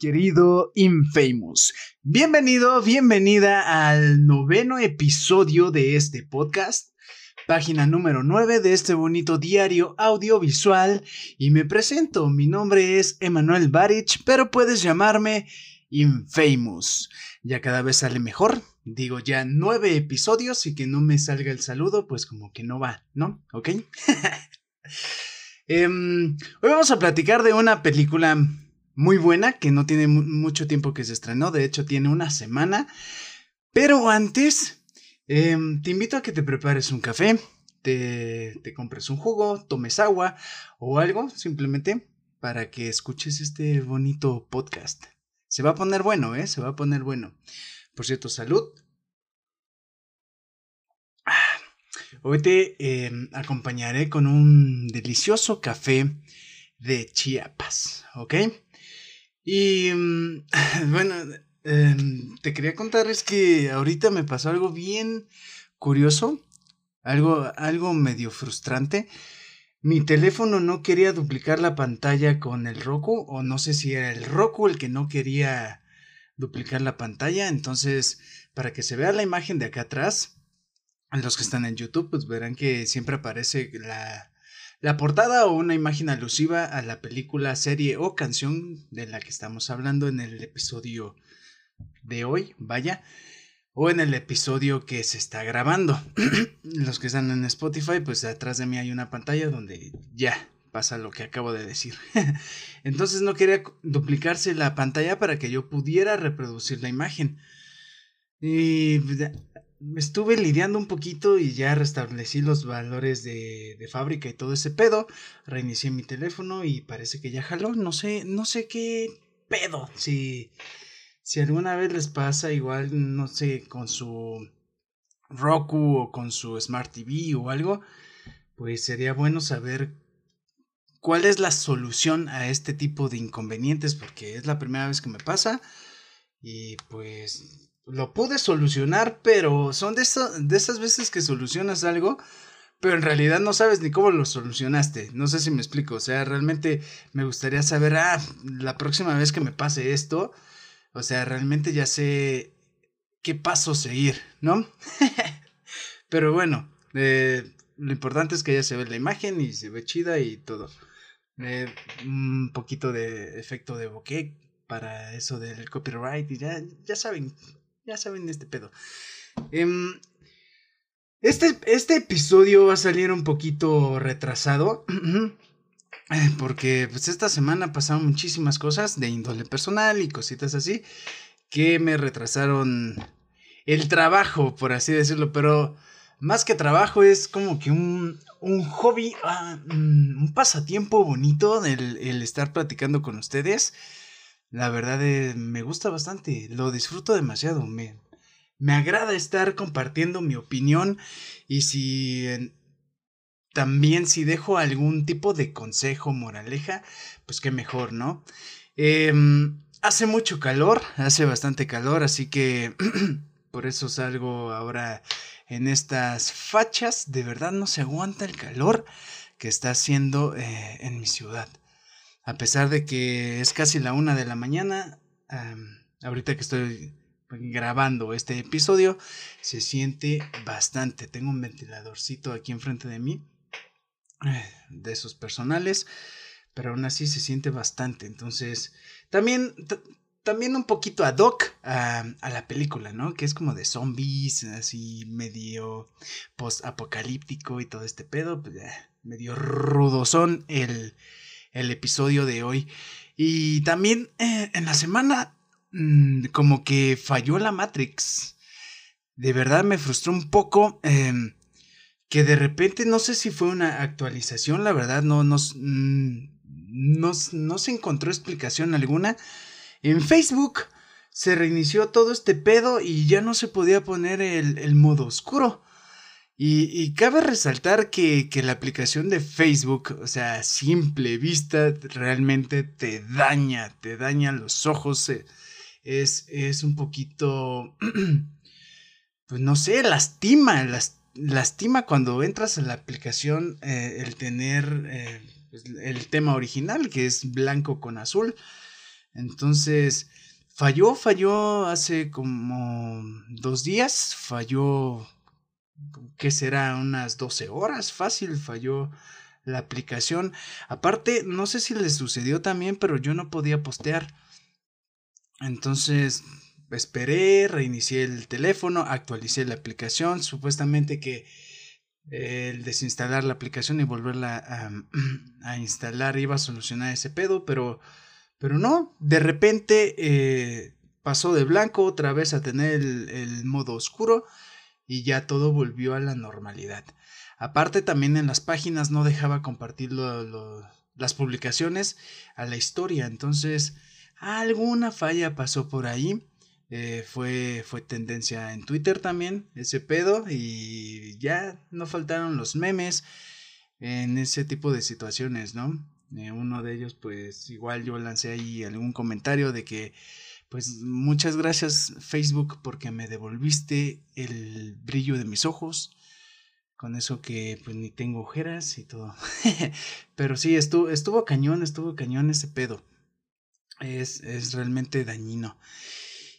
querido Infamous. Bienvenido, bienvenida al noveno episodio de este podcast, página número 9 de este bonito diario audiovisual. Y me presento, mi nombre es Emanuel Barich, pero puedes llamarme Infamous. Ya cada vez sale mejor. Digo, ya nueve episodios y que no me salga el saludo, pues como que no va, ¿no? ¿Ok? Em, hoy vamos a platicar de una película muy buena, que no tiene mucho tiempo que se estrenó, de hecho tiene una semana. Pero antes, em, te invito a que te prepares un café, te, compres un jugo, tomes agua o algo, simplemente para que escuches este bonito podcast. Se va a poner bueno, ¿eh? Se va a poner bueno. Por cierto, salud. Ah, hoy te em, acompañaré con un delicioso café de Chiapas, ¿ok? Y mm, bueno, em, te quería contar es que ahorita me pasó algo bien curioso, algo, algo medio frustrante. Mi teléfono no quería duplicar la pantalla con el Roku, o no sé si era el Roku el que no quería duplicar la pantalla. Entonces, para que se vea la imagen de acá atrás, los que están en YouTube, pues verán que siempre aparece la, la portada o una imagen alusiva a la película, serie o canción de la que estamos hablando en el episodio de hoy, vaya, o en el episodio que se está grabando. Los que están en Spotify, pues atrás de mí hay una pantalla donde ya pasa lo que acabo de decir. Entonces no quería duplicarse la pantalla para que yo pudiera reproducir la imagen. Y me estuve lidiando un poquito y ya restablecí los valores de, de, fábrica y todo ese pedo. Reinicié mi teléfono y parece que ya jaló. No sé, no sé qué pedo. Si, si alguna vez les pasa igual, no sé, con su Roku o con su Smart TV o algo, pues sería bueno saber cuál es la solución a este tipo de inconvenientes porque es la primera vez que me pasa y pues lo pude solucionar, pero son de, de esas veces que solucionas algo, pero en realidad no sabes ni cómo lo solucionaste. No sé si me explico. O sea, realmente me gustaría saber, ah, la próxima vez que me pase esto, o sea, realmente ya sé qué paso seguir, ¿no? pero bueno, eh, lo importante es que ya se ve la imagen y se ve chida y todo. Eh, un poquito de efecto de bokeh para eso del copyright y ya, ya saben ya saben este pedo. Em, este, este episodio va a salir un poquito retrasado. Porque pues esta semana pasaron muchísimas cosas de índole personal y cositas así que me retrasaron el trabajo, por así decirlo. Pero más que trabajo es como que un, un hobby, ah, mm, un pasatiempo bonito el, el estar platicando con ustedes. La verdad eh, me gusta bastante, lo disfruto demasiado, me, me agrada estar compartiendo mi opinión y si también si dejo algún tipo de consejo, moraleja, pues qué mejor, ¿no? Em, hace mucho calor, hace bastante calor, así que por eso salgo ahora en estas fachas. De verdad no se aguanta el calor que está haciendo eh, en mi ciudad a pesar de que es casi la una de la mañana, ahorita que estoy grabando este episodio, se siente bastante. Tengo un ventiladorcito aquí enfrente de mí, eh, de esos personales, pero aún así se siente bastante. Entonces, también, también un poquito ad hoc a, la película, ¿no? Que es como de zombies, así medio post-apocalíptico y todo este pedo, pues, medio rudosón el el episodio de hoy. Y también eh, en la semana mm, como que falló la Matrix. De verdad me frustró un poco em, que de repente no sé si fue una actualización, la verdad no, no, mm, no, se encontró explicación alguna. En Facebook se reinició todo este pedo y ya no se podía poner el modo oscuro. Y, cabe resaltar que, la aplicación de Facebook, o sea, a simple vista, realmente te daña, te daña los ojos. Eh, es, es un poquito, pues no sé, lastima, lastima cuando entras a la aplicación eh, el tener eh, pues, el tema original, que es blanco con azul. Entonces, falló, falló hace como dos días, falló, ¿qué será? Unas 12 horas, fácil, falló la aplicación. Aparte, no sé si les sucedió también, pero yo no podía postear. Entonces, esperé, reinicié el teléfono, actualicé la aplicación, supuestamente que el desinstalar la aplicación y volverla a, instalar iba a solucionar ese pedo, pero, pero no, de repente eh, pasó de blanco otra vez a tener el, modo oscuro y ya todo volvió a la normalidad. Aparte también en las páginas no dejaba compartir las publicaciones a la historia, entonces alguna falla pasó por ahí eh, fue, fue tendencia en Twitter también, ese pedo, y ya no faltaron los memes en ese tipo de situaciones, ¿no? Eh, uno de ellos, pues igual yo lancé ahí algún comentario de que, pues muchas gracias Facebook porque me devolviste el brillo de mis ojos, con eso que pues ni tengo ojeras y todo. Pero sí, estuvo, estuvo cañón, estuvo cañón ese pedo. Es, es realmente dañino.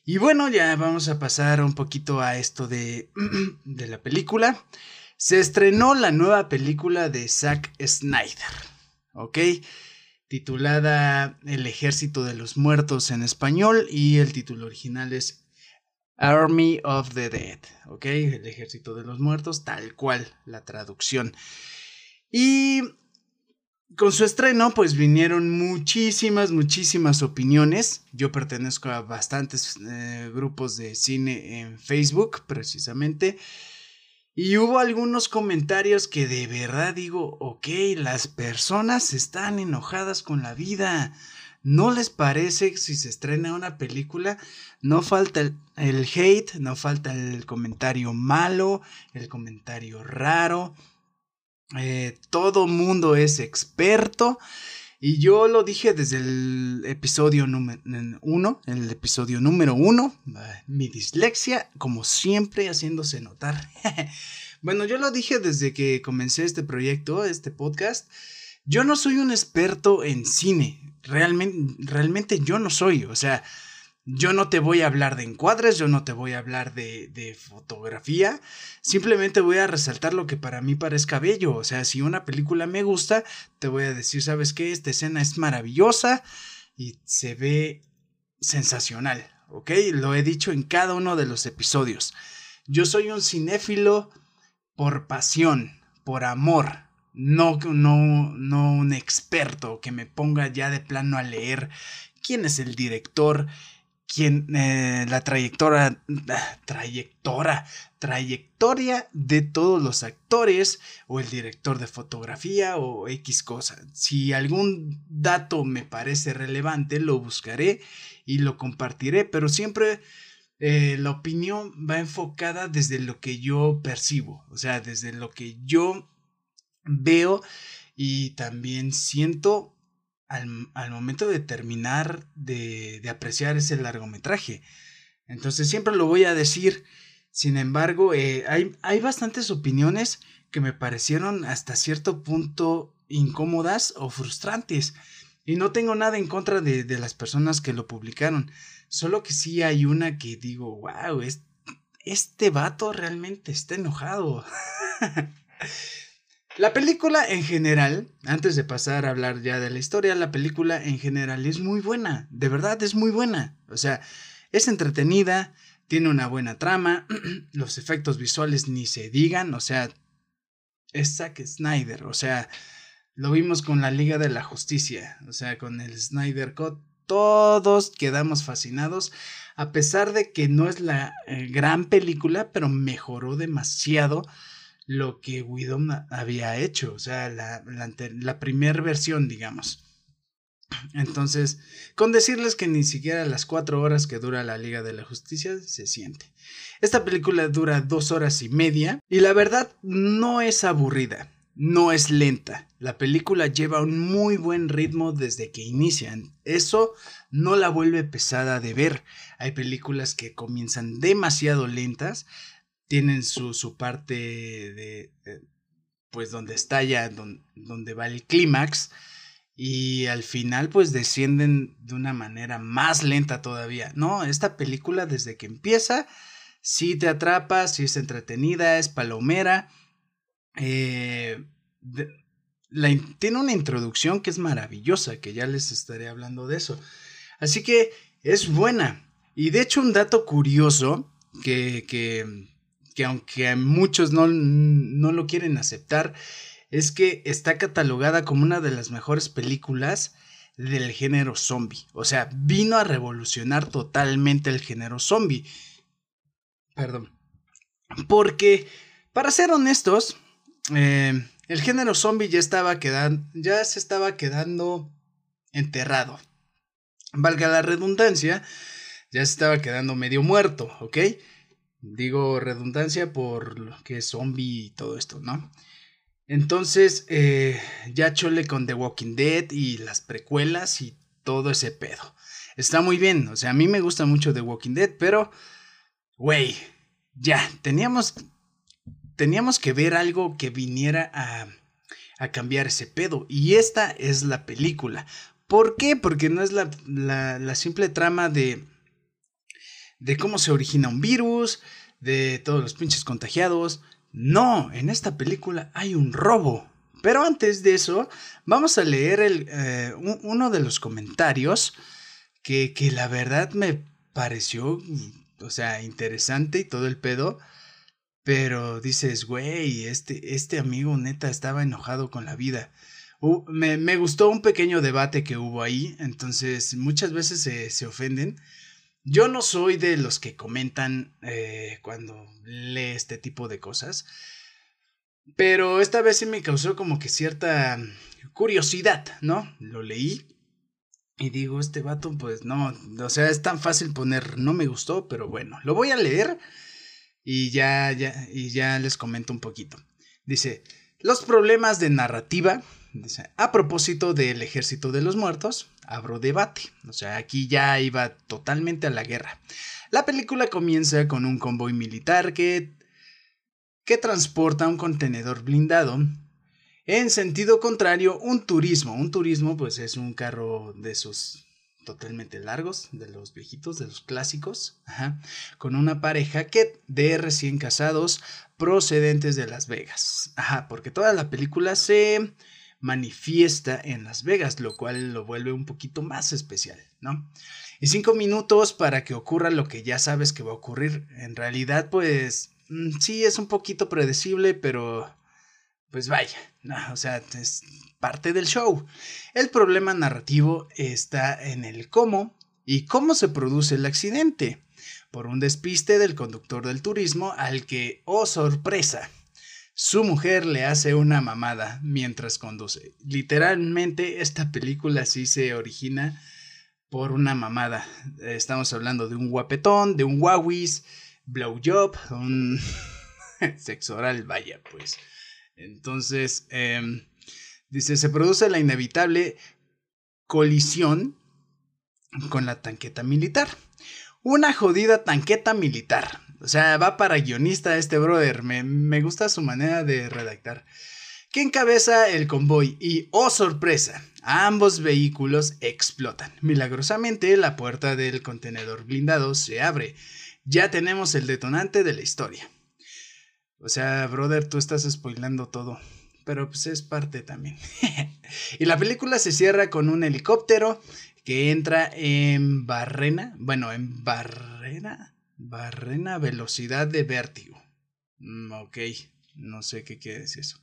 Y bueno, ya vamos a pasar un poquito a esto de, de la película. Se estrenó la nueva película de Zack Snyder, ¿ok? Titulada El Ejército de los Muertos en español y el título original es Army of the Dead, ¿ok? El Ejército de los Muertos, tal cual la traducción. Y con su estreno, pues vinieron muchísimas, muchísimas opiniones. Yo pertenezco a bastantes eh, grupos de cine en Facebook, precisamente. Y hubo algunos comentarios que de verdad digo, ok, las personas están enojadas con la vida. ¿No les parece si se estrena una película? No falta el, el hate, no falta el comentario malo, el comentario raro eh, todo mundo es experto. Y yo lo dije desde el episodio número uno, el episodio número uno, mi dislexia, como siempre, haciéndose notar. bueno, yo lo dije desde que comencé este proyecto, este podcast. Yo no soy un experto en cine, realmente, realmente yo no soy, o sea, yo no te voy a hablar de encuadres, yo no te voy a hablar de, de, fotografía, simplemente voy a resaltar lo que para mí parezca bello. O sea, si una película me gusta, te voy a decir, ¿sabes qué? Esta escena es maravillosa y se ve sensacional, ¿ok? Lo he dicho en cada uno de los episodios. Yo soy un cinéfilo por pasión, por amor, no, no, no un experto que me ponga ya de plano a leer quién es el director, quien eh, la trayectoria, trayectoria, trayectoria de todos los actores o el director de fotografía o X cosa. Si algún dato me parece relevante, lo buscaré y lo compartiré, pero siempre eh, la opinión va enfocada desde lo que yo percibo, o sea, desde lo que yo veo y también siento al, momento de terminar de, apreciar ese largometraje. Entonces siempre lo voy a decir. Sin embargo, eh, hay, hay bastantes opiniones que me parecieron hasta cierto punto incómodas o frustrantes. Y no tengo nada en contra de, de, las personas que lo publicaron. Solo que sí hay una que digo, wow, este vato realmente está enojado. La película en general, antes de pasar a hablar ya de la historia, la película en general es muy buena, de verdad es muy buena. O sea, es entretenida, tiene una buena trama, los efectos visuales ni se digan, o sea, es Zack Snyder, o sea, lo vimos con la Liga de la Justicia, o sea, con el Snyder Cut, todos quedamos fascinados, a pesar de que no es la eh, gran película, pero mejoró demasiado lo que Widom había hecho, o sea, la, la, primera versión, digamos. Entonces, con decirles que ni siquiera las cuatro horas que dura la Liga de la Justicia se siente. Esta película dura dos horas y media y la verdad no es aburrida, no es lenta. La película lleva un muy buen ritmo desde que inician. Eso no la vuelve pesada de ver. Hay películas que comienzan demasiado lentas, tienen su, su parte de, pues donde está ya, donde, va el clímax. y al final pues descienden de una manera más lenta todavía. No, esta película desde que empieza sí te atrapa, sí es entretenida, es palomera. Eh, tiene una introducción que es maravillosa, que ya les estaré hablando de eso. Así que es buena. Y de hecho un dato curioso que, que, que aunque muchos no, no lo quieren aceptar, es que está catalogada como una de las mejores películas del género zombie. O sea, vino a revolucionar totalmente el género zombie. Perdón. Porque, para ser honestos, eh, el género zombie ya estaba quedando, ya se estaba quedando enterrado. Valga la redundancia, ya se estaba quedando medio muerto, ¿ok? Digo redundancia por lo que es zombie y todo esto, ¿no? Entonces, eh, ya chole con The Walking Dead y las precuelas y todo ese pedo. Está muy bien, o sea, a mí me gusta mucho The Walking Dead, pero, güey, ya, teníamos, teníamos que ver algo que viniera a, a cambiar ese pedo. Y esta es la película. ¿Por qué? Porque no es la, la simple trama de, de cómo se origina un virus, de todos los pinches contagiados, no, en esta película hay un robo. Pero antes de eso, vamos a leer el, eh, uno de los comentarios que, que la verdad me pareció, o sea, interesante y todo el pedo. Pero dices, güey, este, este amigo neta estaba enojado con la vida. me, me, gustó un pequeño debate que hubo ahí, entonces muchas veces se, se ofenden yo no soy de los que comentan eh, cuando lee este tipo de cosas, pero esta vez sí me causó como que cierta curiosidad, ¿no? Lo leí y digo, este vato, pues no, o sea, es tan fácil poner no me gustó, pero bueno, lo voy a leer y ya, ya, y ya les comento un poquito. Dice, los problemas de narrativa A propósito del ejército de los muertos, abro debate. O sea, aquí ya iba totalmente a la guerra. La película comienza con un convoy militar que, que transporta un contenedor blindado. En sentido contrario, un turismo. Un turismo, pues es un carro de esos totalmente largos, de los viejitos, de los clásicos, con una pareja que de recién casados procedentes de Las Vegas. Ajá, porque toda la película se manifiesta en Las Vegas, lo cual lo vuelve un poquito más especial, ¿no? Y cinco minutos para que ocurra lo que ya sabes que va a ocurrir. En realidad, pues mm, sí es un poquito predecible, pero pues vaya, o sea, es parte del show. El problema narrativo está en el cómo y cómo se produce el accidente. Por un despiste del conductor del turismo al que, oh sorpresa, su mujer le hace una mamada mientras conduce. Literalmente esta película sí se origina por una mamada. Estamos hablando de un guapetón, de un wawis, blowjob, un sexo oral, vaya pues. Entonces, em, dice, se produce la inevitable colisión con la tanqueta militar. Una jodida tanqueta militar. O sea, va para guionista este brother. Me, gusta su manera de redactar. Que encabeza el convoy y, oh sorpresa, ambos vehículos explotan. Milagrosamente, la puerta del contenedor blindado se abre. Ya tenemos el detonante de la historia. O sea, brother, tú estás spoilando todo. Pero pues es parte también. y la película se cierra con un helicóptero que entra en barrena. Bueno, en barrena. Barrena velocidad de vértigo. Mm, ok, no sé qué quiere decir eso.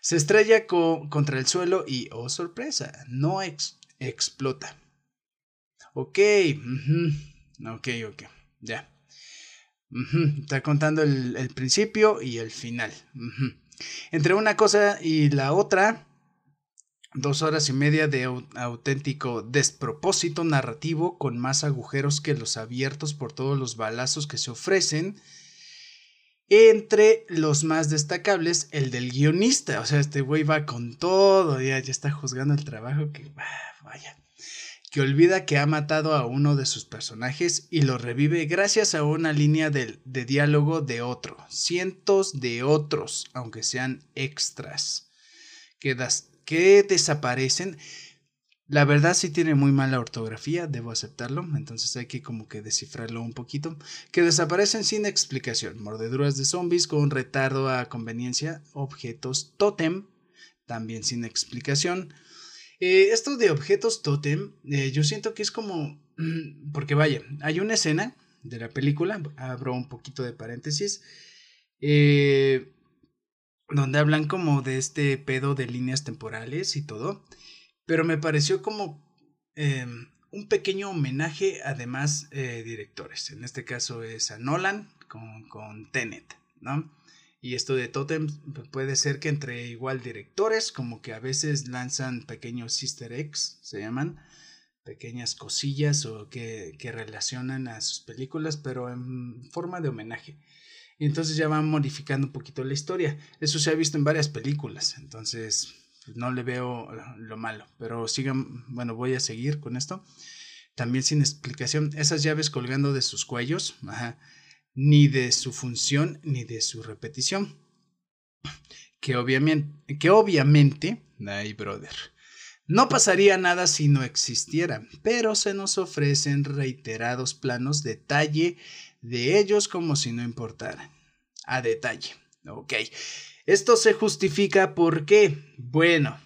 Se estrella contra el suelo y, oh sorpresa, no explota. Ok, ok, ok, ya. Está contando el, principio y el final. Entre una cosa y la otra, Dos horas y media de auténtico despropósito narrativo con más agujeros que los abiertos por todos los balazos que se ofrecen. Entre los más destacables, el del guionista. O sea, este güey va con todo, ya, ya está juzgando el trabajo que vaya. Que olvida que ha matado a uno de sus personajes y lo revive gracias a una línea de, de diálogo de otro. Cientos de otros, aunque sean extras. Que das, que desaparecen, La verdad sí tiene muy mala ortografía, debo aceptarlo, entonces hay que como que descifrarlo un poquito. Que desaparecen sin explicación, mordeduras de zombies con retardo a conveniencia, objetos totem, también sin explicación. Eh, esto de objetos totem, eh, yo siento que es como, porque vaya, hay una escena de la película, abro un poquito de paréntesis, eh, donde hablan como de este pedo de líneas temporales y todo. Pero me pareció como em, un pequeño homenaje a demás eh, directores. En este caso es a Nolan con, con Tenet, ¿no? Y esto de Totem puede ser que entre igual directores, como que a veces lanzan pequeños easter eggs, se llaman, pequeñas cosillas o que, que relacionan a sus películas, pero en forma de homenaje. Y entonces ya van modificando un poquito la historia. Eso se ha visto en varias películas. Entonces, pues, no le veo lo malo. Pero sigan, bueno, voy a seguir con esto. También sin explicación, esas llaves colgando de sus cuellos, ni de su función, ni de su repetición. Que obviamente, que obviamente, ay brother, no pasaría nada si no existiera, pero se nos ofrecen reiterados planos detalle de ellos como si no importaran. A detalle. Ok. Esto se justifica porque, bueno,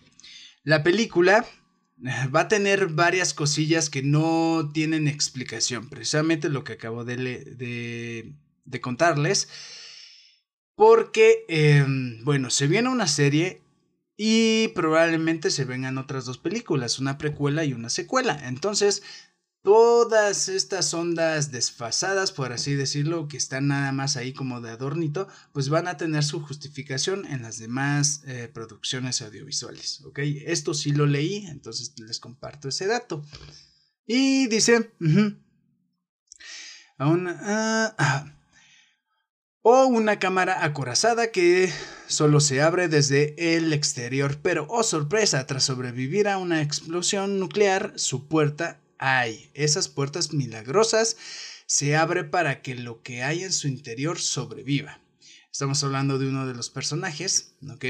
la película eh, va a tener varias cosillas que no tienen explicación, precisamente lo que acabo de, de, contarles, porque, em, bueno, se viene una serie y probablemente se vengan otras dos películas, una precuela y una secuela. Entonces, Todas estas ondas desfasadas, por así decirlo, que están nada más ahí como de adornito, pues van a tener su justificación en las demás eh, producciones audiovisuales, ¿ok? Esto sí lo leí, entonces les comparto ese dato. Y dice, ah, ah, o una cámara acorazada que solo se abre desde el exterior, pero oh sorpresa, tras sobrevivir a una explosión nuclear, su puerta hay. Esas puertas milagrosas se abre para que lo que hay en su interior sobreviva. Estamos hablando de uno de los personajes, ¿ok?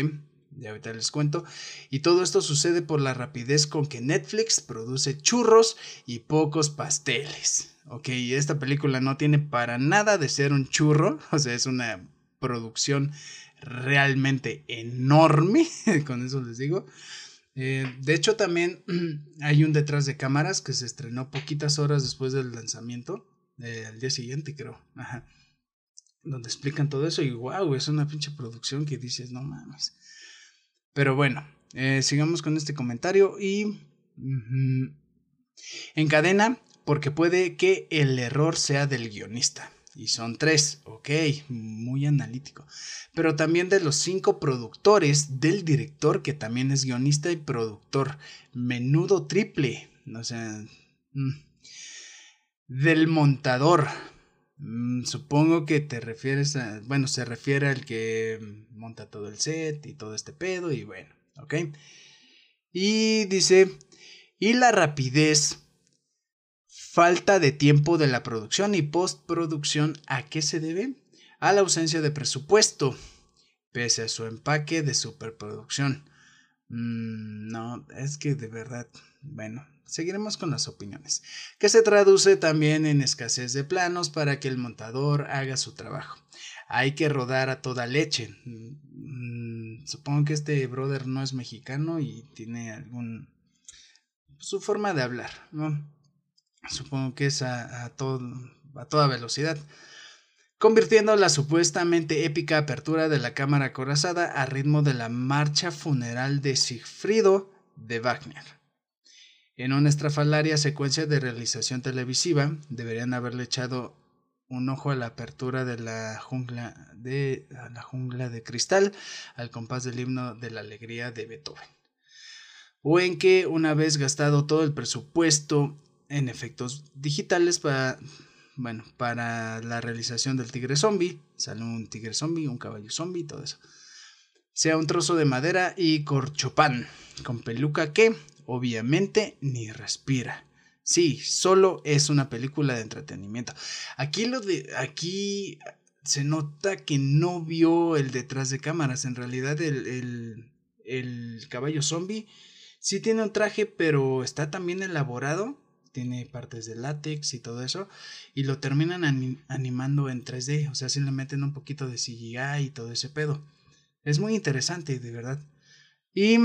Ya ahorita les cuento. Y todo esto sucede por la rapidez con que Netflix produce churros y pocos pasteles. Ok, esta película no tiene para nada de ser un churro, o sea, es una producción realmente enorme, con eso les digo. Eh, de hecho, también hay un detrás de cámaras que se estrenó poquitas horas después del lanzamiento, eh, al día siguiente creo, ajá, donde explican todo eso y wow, es una pinche producción que dices, no mames. Pero bueno, eh, sigamos con este comentario y... encadena porque puede que el error sea del guionista. Y son tres, ok, muy analítico. Pero también de los cinco productores del director, que también es guionista y productor. Menudo triple. O sea... Mm. Del montador. Mm, supongo que te refieres a... Bueno, se refiere al que monta todo el set y todo este pedo y bueno, ok. Y dice... Y la rapidez falta de tiempo de la producción y postproducción, ¿a qué se debe? A la ausencia de presupuesto, pese a su empaque de superproducción. Mm, no, es que de verdad, bueno, seguiremos con las opiniones, que se traduce también en escasez de planos para que el montador haga su trabajo. Hay que rodar a toda leche. Mm, supongo que este brother no es mexicano y tiene algún su forma de hablar, ¿no? Supongo que es a, a toda velocidad convirtiendo la supuestamente épica apertura de la cámara acorazada a ritmo de la marcha funeral de Sigfrido de Wagner. En una estrafalaria secuencia de realización televisiva, deberían haberle echado un ojo a la apertura de la jungla de, la jungla de cristal al compás del himno de la alegría de Beethoven. O en que, una vez gastado todo el presupuesto en efectos digitales para, bueno, para la realización del tigre zombie, sale un tigre zombie, un caballo zombie, todo eso. Sea un trozo de madera y corchopán, con peluca que, obviamente, ni respira. Sí, solo es una película de entretenimiento. Aquí lo de. Aquí se nota que no vio el detrás de cámaras. En realidad, el, el, el caballo zombie Sí tiene un traje, pero está también elaborado. Tiene partes de látex y todo eso. Y lo terminan animando en 3D. O sea, si le meten un poquito de CGI y todo ese pedo. Es muy interesante, de verdad. Y...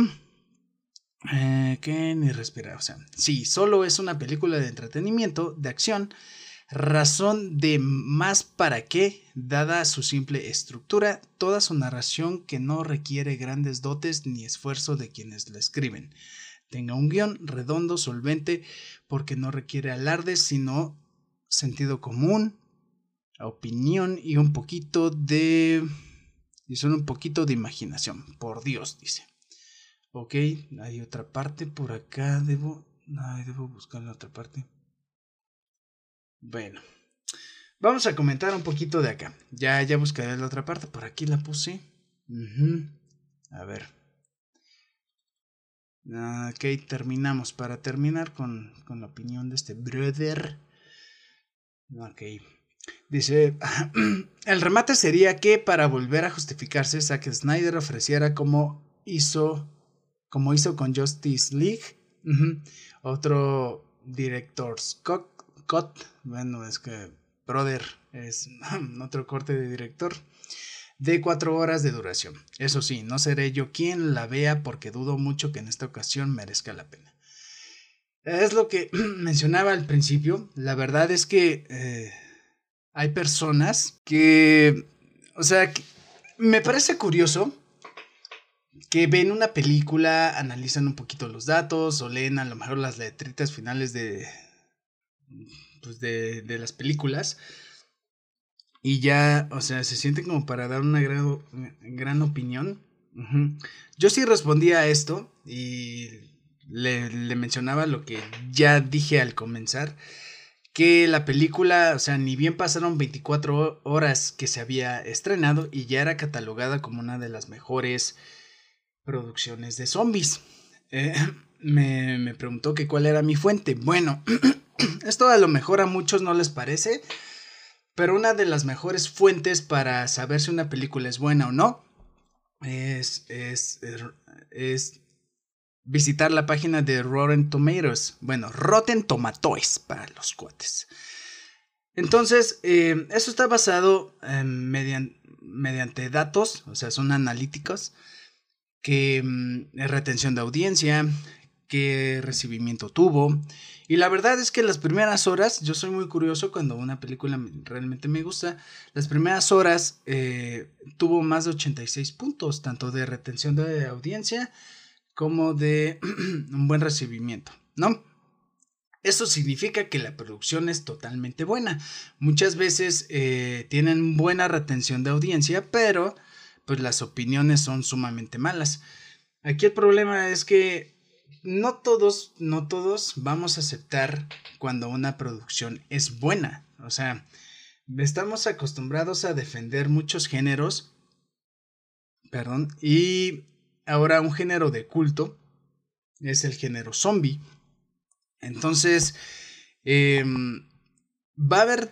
Eh, ¿Qué ni respirar? O sea, sí, solo es una película de entretenimiento, de acción razón de más para qué, dada su simple estructura, toda su narración que no requiere grandes dotes ni esfuerzo de quienes la escriben. Tenga un guion redondo, solvente, porque no requiere alardes, sino sentido común, opinión y un poquito de... y son un poquito de imaginación, por Dios, dice. Ok, hay otra parte por acá, debo... Ay, debo buscar la otra parte. Bueno, vamos a comentar un poquito de acá. Ya, ya buscaré la otra parte. Por aquí la puse. A ver. Ok, terminamos. Para terminar con, con la opinión de este brother. Ok. Dice, el remate sería que para volver a justificarse, Zack Snyder ofreciera como hizo, como hizo con Justice League, otro director Scott cut, bueno, es que Brother es otro corte de director, de cuatro horas de duración. Eso sí, no seré yo quien la vea porque dudo mucho que en esta ocasión merezca la pena. Es lo que mencionaba al principio. La verdad es que eh, hay personas que, o sea, me parece curioso que ven una película, analizan un poquito los datos o leen a lo mejor las letritas finales de, pues de las películas. Y ya, o sea, se siente como para dar una gran, gran opinión. Yo sí respondía a esto y le, le, mencionaba lo que ya dije al comenzar, que la película, o sea, ni bien pasaron 24 horas que se había estrenado y ya era catalogada como una de las mejores producciones de zombies. Eh, me, me preguntó que cuál era mi fuente. Bueno, Esto a lo mejor a muchos no les parece, pero una de las mejores fuentes para saber si una película es buena o no es, es, es visitar la página de Rotten Tomatoes. Bueno, Rotten Tomatoes para los cuates. Entonces, eh, eso está basado mediante, mediante datos, o sea, son analíticos, que mm, retención de audiencia, qué recibimiento tuvo, y la verdad es que las primeras horas, yo soy muy curioso cuando una película realmente me gusta, las primeras horas eh, tuvo más de 86 puntos, tanto de retención de audiencia como de un buen recibimiento, ¿no? Eso significa que la producción es totalmente buena. Muchas veces eh, tienen buena retención de audiencia, pero pues las opiniones son sumamente malas. Aquí el problema es que no todos, no todos vamos a aceptar cuando una producción es buena. O sea, estamos acostumbrados a defender muchos géneros. Perdón. Y ahora un género de culto es el género zombie. Entonces, em, va a haber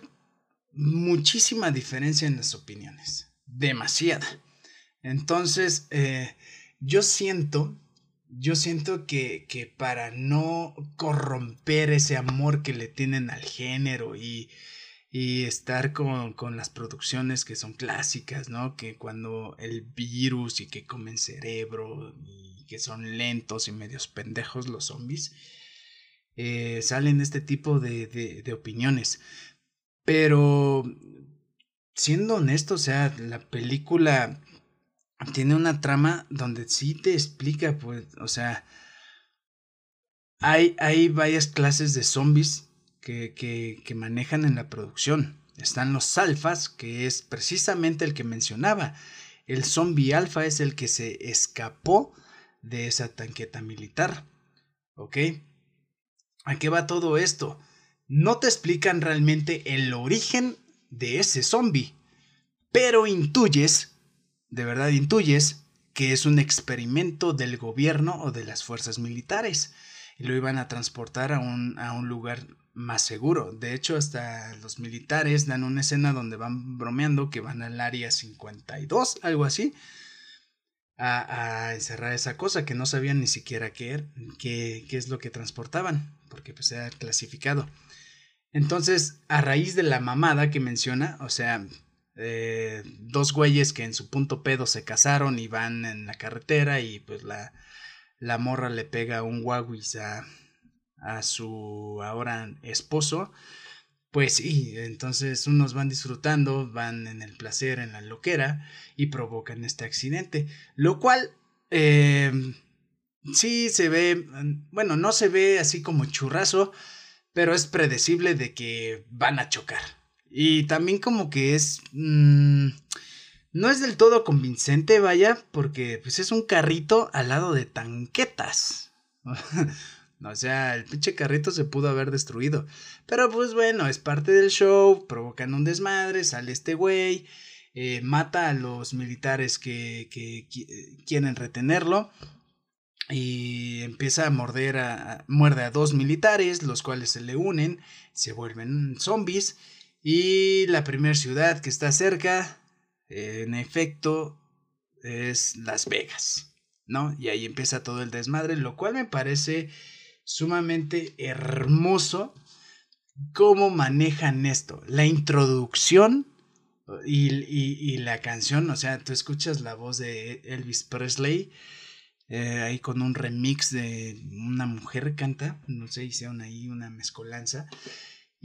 muchísima diferencia en las opiniones. Demasiada. Entonces, eh, yo siento yo siento que, que para no corromper ese amor que le tienen al género y, y estar con, con, las producciones que son clásicas, ¿no? Que cuando el virus y que comen cerebro y que son lentos y medios pendejos los zombies, eh, salen este tipo de, de, de opiniones. Pero, siendo honesto, o sea, la película tiene una trama donde sí te explica, pues, o sea, hay, hay varias clases de zombies que, que, que manejan en la producción. Están los alfas, que es precisamente el que mencionaba. El zombie alfa es el que se escapó de esa tanqueta militar. ¿Ok? ¿A qué va todo esto? No te explican realmente el origen de ese zombie, pero intuyes de verdad intuyes que es un experimento del gobierno o de las fuerzas militares y lo iban a transportar a un, a un lugar más seguro. De hecho, hasta los militares dan una escena donde van bromeando que van al área 52, algo así. a, encerrar esa cosa que no sabían ni siquiera qué, qué, qué es lo que transportaban, porque pues era clasificado. Entonces, a raíz de la mamada que menciona, o sea, eh, dos güeyes que en su punto pedo se casaron y van en la carretera y pues la, la morra le pega un guaguis a, su ahora esposo, pues sí, entonces unos van disfrutando, van en el placer, en la loquera y provocan este accidente, lo cual eh, sí se ve, bueno, no se ve así como churrazo, pero es predecible de que van a chocar. Y también como que es... Mm, no es del todo convincente, vaya, porque pues es un carrito al lado de tanquetas. o sea, el pinche carrito se pudo haber destruido. Pero pues bueno, es parte del show, provocan un desmadre, sale este güey, eh, mata a los militares que, que, quieren retenerlo y empieza a morder a, muerde a dos militares, los cuales se le unen, se vuelven zombies y la primera ciudad que está cerca, en efecto, es Las Vegas, ¿no? Y ahí empieza todo el desmadre, lo cual me parece sumamente hermoso cómo manejan esto. La introducción y, y, la canción, o sea, tú escuchas la voz de Elvis Presley eh, ahí con un remix de una mujer canta, no sé, hicieron ahí una mezcolanza.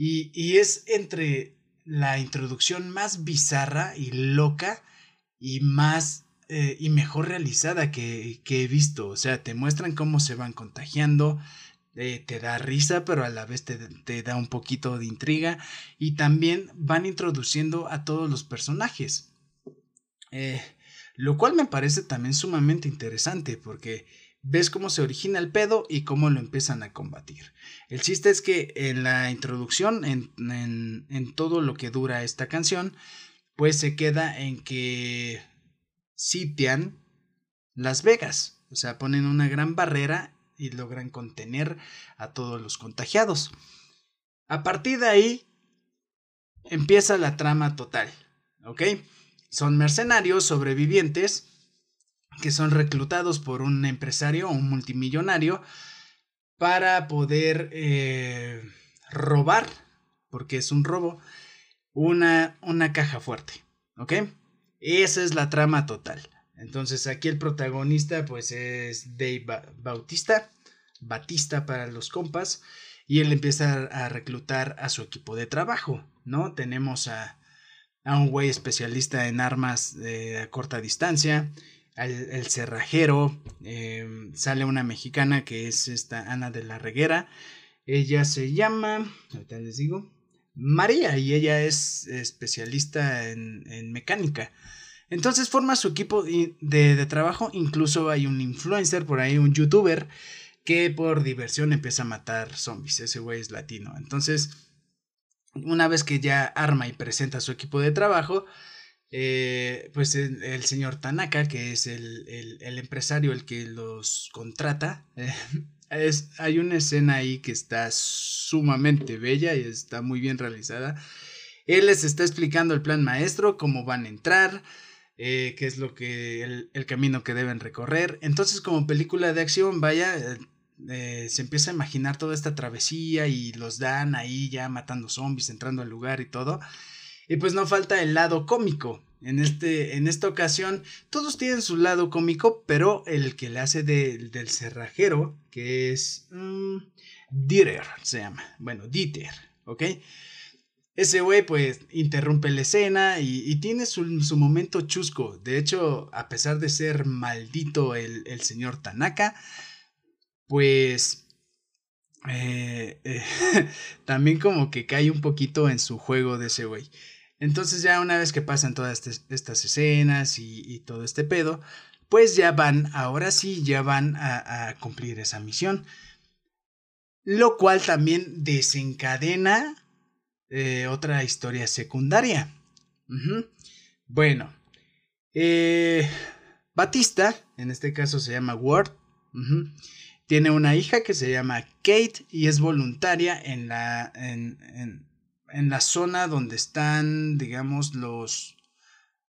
Y, y es entre la introducción más bizarra y loca y más eh, y mejor realizada que, que, he visto. O sea, te muestran cómo se van contagiando. Eh, te da risa, pero a la vez te, te, da un poquito de intriga. Y también van introduciendo a todos los personajes. Eh, lo cual me parece también sumamente interesante porque ves cómo se origina el pedo y cómo lo empiezan a combatir. El chiste es que en la introducción, en, en, todo lo que dura esta canción, pues se queda en que sitian Las Vegas, o sea, ponen una gran barrera y logran contener a todos los contagiados. A partir de ahí empieza la trama total, ¿ok? Son mercenarios sobrevivientes que son reclutados por un empresario o un multimillonario para poder eh, robar, porque es un robo, una, una caja fuerte. ¿Ok? Esa es la trama total. Entonces aquí el protagonista pues es Dave Bautista, Batista para los compas, y él empieza a reclutar a su equipo de trabajo, ¿no? Tenemos a, a un güey especialista en armas a corta distancia, el cerrajero, em, sale una mexicana que es esta Ana de la Reguera, ella se llama, ahorita les digo, María y ella es especialista en, mecánica. Entonces forma su equipo de, de, trabajo, incluso hay un influencer por ahí, un youtuber, que por diversión empieza a matar zombies, ese güey es latino. Entonces, una vez que ya arma y presenta su equipo de trabajo, eh, pues el, señor Tanaka, que es el, el, empresario el que los contrata, eh, es, hay una escena ahí que está sumamente bella y está muy bien realizada. Él les está explicando el plan maestro, cómo van a entrar, eh, qué es lo que el, el, camino que deben recorrer. Entonces, como película de acción, vaya, se empieza a imaginar toda esta travesía y los dan ahí ya matando zombies, entrando al lugar y todo. Y pues no falta el lado cómico. En, este, en esta ocasión, todos tienen su lado cómico, pero el que le hace del cerrajero, que es mm, Dieter, se llama. Bueno, Dieter, ¿ok? Ese güey, pues, interrumpe la escena y, tiene su, momento chusco. De hecho, a pesar de ser maldito el, señor Tanaka, pues eh, eh, también como que cae un poquito en su juego de ese güey. Entonces ya una vez que pasan todas estas escenas y, todo este pedo, pues ya van, ahora sí, ya van a, cumplir esa misión. Lo cual también desencadena eh, otra historia secundaria. Bueno, eh, Batista, en este caso se llama Ward, tiene una hija que se llama Kate y es voluntaria en la, en la zona donde están, digamos, los,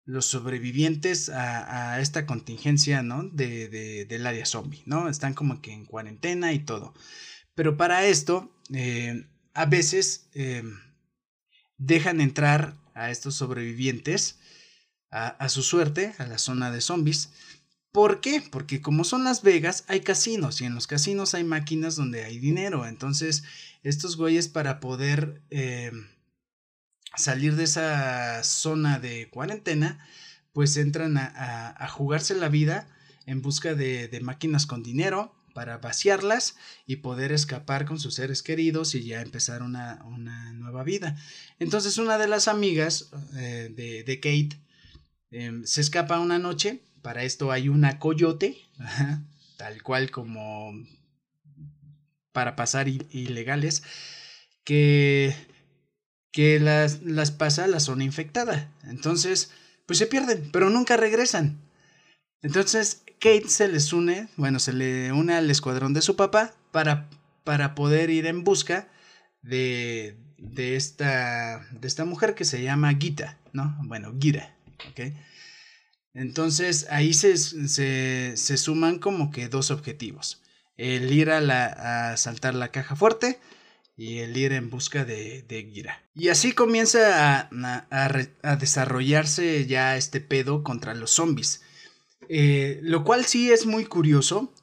los sobrevivientes a, esta contingencia, ¿no? De, del área zombie, ¿no? Están como que en cuarentena y todo. Pero para esto, eh, a veces eh, dejan entrar a estos sobrevivientes a, a, su suerte, a la zona de zombies. ¿Por qué? Porque como son Las Vegas, hay casinos y en los casinos hay máquinas donde hay dinero. Entonces, estos güeyes para poder eh, salir de esa zona de cuarentena, pues entran a, jugarse la vida en busca de, máquinas con dinero para vaciarlas y poder escapar con sus seres queridos y ya empezar una, nueva vida. Entonces una de las amigas eh, de, Kate em, se escapa una noche, para esto hay una coyote, tal cual como para pasar ilegales, que que las, las pasa a la zona infectada. Entonces, pues se pierden, pero nunca regresan. Entonces, Kate se les une, bueno, se le une al escuadrón de su papá para, para poder ir en busca de, de, esta, de esta mujer que se llama Gita, ¿no? Bueno, Gira, ¿ok? Entonces, ahí se, se, se suman como que dos objetivos. El ir a, la, a saltar la caja fuerte y el ir en busca de, de Gira. Y así comienza a, desarrollarse ya este pedo contra los zombies. Eh, lo cual sí es muy curioso.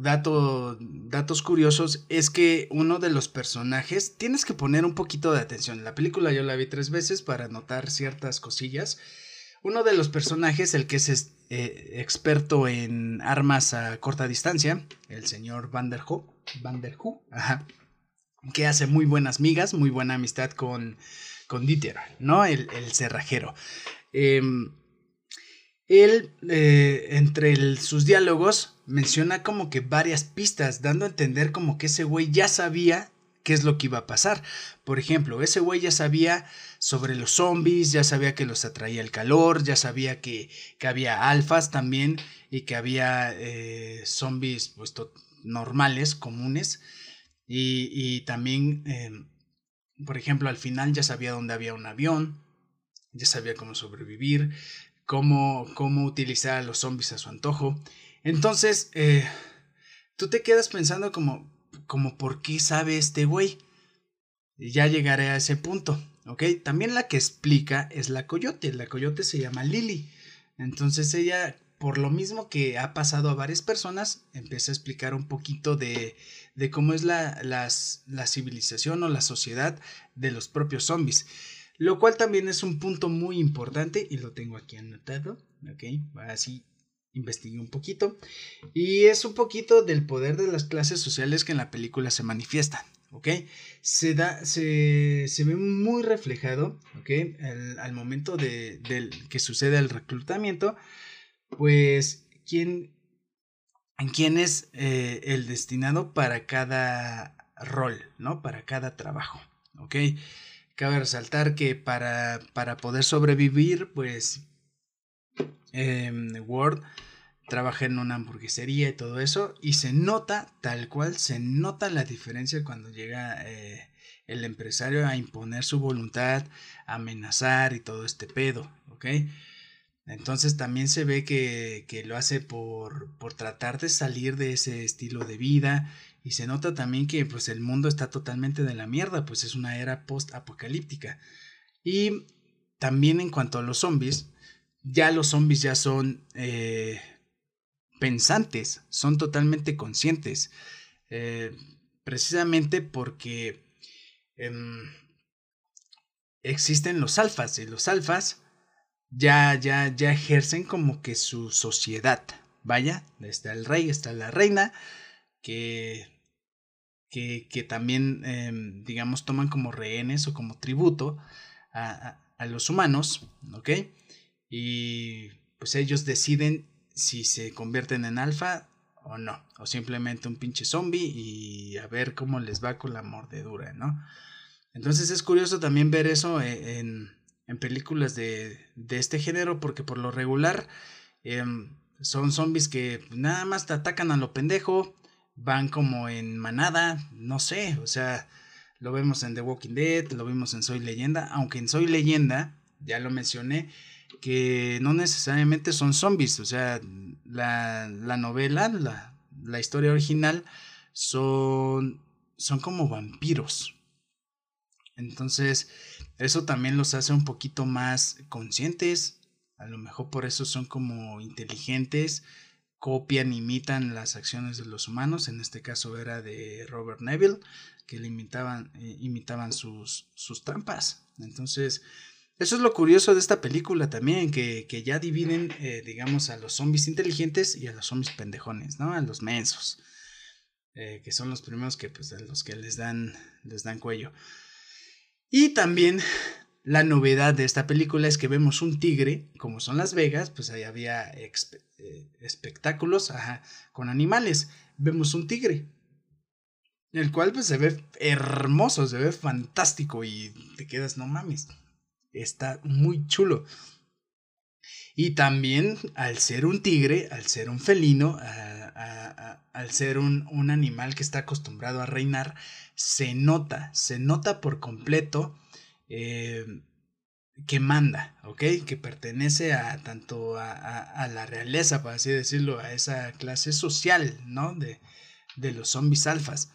Dato, datos curiosos es que uno de los personajes, tienes que poner un poquito de atención. La película yo la vi tres veces para notar ciertas cosillas. Uno de los personajes, el que es eh, experto en armas a corta distancia, el señor Vanderhoo, Vanderhoo, ajá, que hace muy buenas migas, muy buena amistad con, con Dieter, ¿no? El, cerrajero. Em, él, eh, entre sus diálogos, menciona como que varias pistas, dando a entender como que ese güey ya sabía qué es lo que iba a pasar. Por ejemplo, ese güey ya sabía sobre los zombies, ya sabía que los atraía el calor, ya sabía que, que había alfas también y que había eh, zombies pues, normales, comunes. Y, también, em, por ejemplo, al final ya sabía dónde había un avión, ya sabía cómo sobrevivir, cómo, cómo utilizar a los zombies a su antojo. Entonces, eh, tú te quedas pensando como, como, ¿por qué sabe este güey? Ya llegaré a ese punto, ¿ok? También la que explica es la coyote. La coyote se llama Lily. Entonces ella por lo mismo que ha pasado a varias personas, empieza a explicar un poquito de, de cómo es la, la, civilización o la sociedad de los propios zombies. Lo cual también es un punto muy importante y lo tengo aquí anotado. Ok, así investigué un poquito. Y es un poquito del poder de las clases sociales que en la película se manifiestan. ¿ok? Se, da, se, se ve muy reflejado, ¿ok? al momento de, del que sucede el reclutamiento, pues, ¿quién, quién es eh, el destinado para cada rol, ¿no? Para cada trabajo, ¿ok? Cabe resaltar que para, para poder sobrevivir, pues, eh, Ward trabaja en una hamburguesería y todo eso, y se nota, tal cual, se nota la diferencia cuando llega eh, el empresario a imponer su voluntad, a amenazar y todo este pedo, ¿ok? Entonces también se ve que, lo hace por, por, tratar de salir de ese estilo de vida y se nota también que pues el mundo está totalmente de la mierda, pues es una era post-apocalíptica. Y también en cuanto a los zombies, ya los zombies ya son eh, pensantes, son totalmente conscientes, eh, precisamente porque em, existen los alfas y los alfas ya, ya, ya ejercen como que su sociedad. Vaya, está el rey, está la reina, que, que, que también, em, digamos, toman como rehenes o como tributo a, a, los humanos, ¿ok? Y pues ellos deciden si se convierten en alfa o no, o simplemente un pinche zombie y a ver cómo les va con la mordedura, ¿no? Entonces es curioso también ver eso e, en, en películas de, de este género porque por lo regular em, son zombies que nada más te atacan a lo pendejo, van como en manada, no sé, o sea, lo vemos en The Walking Dead, lo vimos en Soy Leyenda, aunque en Soy Leyenda, ya lo mencioné, que no necesariamente son zombies, o sea, la, la novela, la, la, historia original son, son como vampiros. Entonces, eso también los hace un poquito más conscientes, a lo mejor por eso son como inteligentes, copian, imitan las acciones de los humanos, en este caso era de Robert Neville, que le imitaban, eh, imitaban sus, sus trampas. Entonces, eso es lo curioso de esta película también, que, que ya dividen, eh, digamos, a los zombies inteligentes y a los zombies pendejones, ¿no? A los mensos, eh, que son los primeros que, pues, a los que les dan, les dan cuello. Y también la novedad de esta película es que vemos un tigre, como son Las Vegas, pues ahí había eh, espectáculos con animales. Vemos un tigre, el cual pues se ve hermoso, se ve fantástico y te quedas, no mames, está muy chulo. Y también al ser un tigre, al ser un felino, al ser un, un animal que está acostumbrado a reinar, se nota, se nota por completo eh, que manda, ¿ok? Que pertenece a tanto a, la realeza, por así decirlo, a esa clase social, ¿no? De, de los zombies alfas.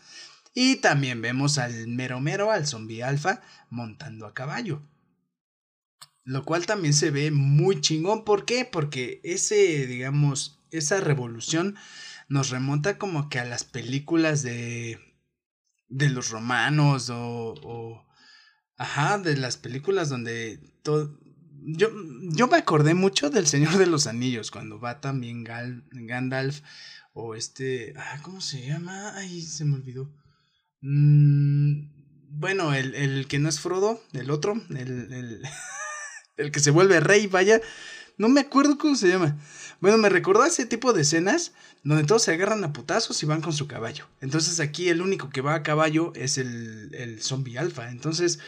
Y también vemos al mero mero, al zombie alfa, montando a caballo. Lo cual también se ve muy chingón. ¿Por qué? Porque ese, digamos, esa revolución nos remonta como que a las películas de, de los romanos o Ajá, de las películas donde todo... Yo, yo me acordé mucho del Señor de los Anillos, cuando va también Gandalf o este... Ah, ¿Cómo se llama? Ay, se me olvidó. Mm, bueno, el, el, que no es Frodo, el otro, el, el que se vuelve rey, vaya. No me acuerdo cómo se llama. Bueno, me recordó ese tipo de escenas donde todos se agarran a putazos y van con su caballo. Entonces aquí el único que va a caballo es el, el zombie alfa. Entonces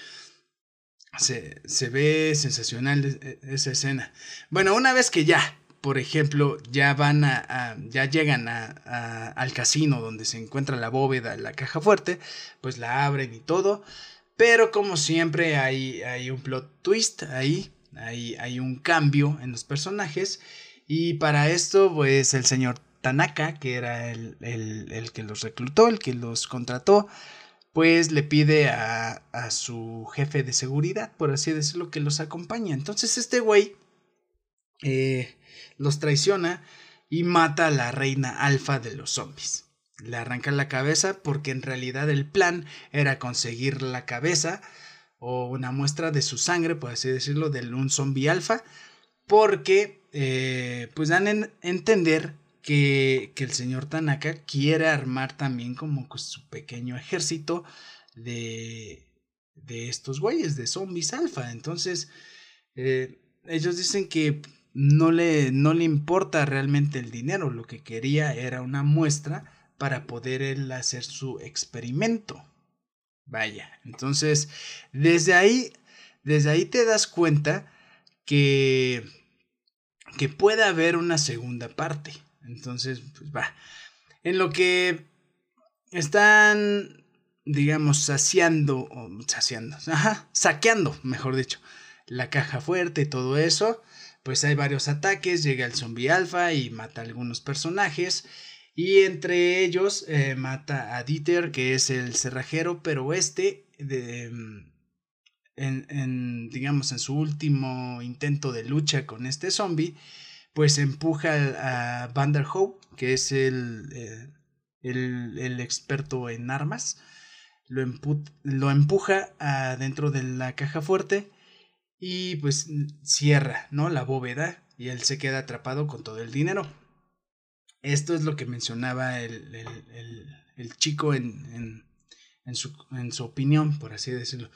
se, se ve sensacional e, esa escena. Bueno, una vez que ya, por ejemplo, ya van a, ya llegan a, al casino donde se encuentra la bóveda, la caja fuerte, pues la abren y todo. Pero como siempre hay, hay un plot twist ahí hay, un cambio en los personajes. Y para esto, pues el señor Tanaka, que era el, el, el que los reclutó, el que los contrató, pues le pide a, a, su jefe de seguridad, por así decirlo, que los acompañe. Entonces este güey eh, los traiciona y mata a la reina alfa de los zombies. Le arranca la cabeza porque en realidad el plan era conseguir la cabeza o una muestra de su sangre, por así decirlo, de un zombie alfa, porque eh, pues dan a entender que, que, el señor Tanaka quiere armar también como su pequeño ejército de, de estos güeyes, de zombies alfa. Entonces, eh, ellos dicen que no le, no le importa realmente el dinero, lo que quería era una muestra para poder él hacer su experimento. Vaya, entonces desde ahí, desde ahí te das cuenta que, que puede haber una segunda parte. Entonces, pues va. En lo que están, digamos, saciando, o saciando, ajá, saqueando, mejor dicho, la caja fuerte y todo eso, pues hay varios ataques, llega el zombie alfa y mata a algunos personajes. Y entre ellos eh, mata a Dieter, que es el cerrajero, pero este, de, mm, en, digamos, en su último intento de lucha con este zombie, pues empuja a Vanderhoe, que es el, eh, el, el, experto en armas, lo, lo empuja adentro de la caja fuerte y pues cierra, ¿no? La bóveda y él se queda atrapado con todo el dinero. Esto es lo que mencionaba el, el, el, chico en, en, en, su, en su opinión, por así decirlo.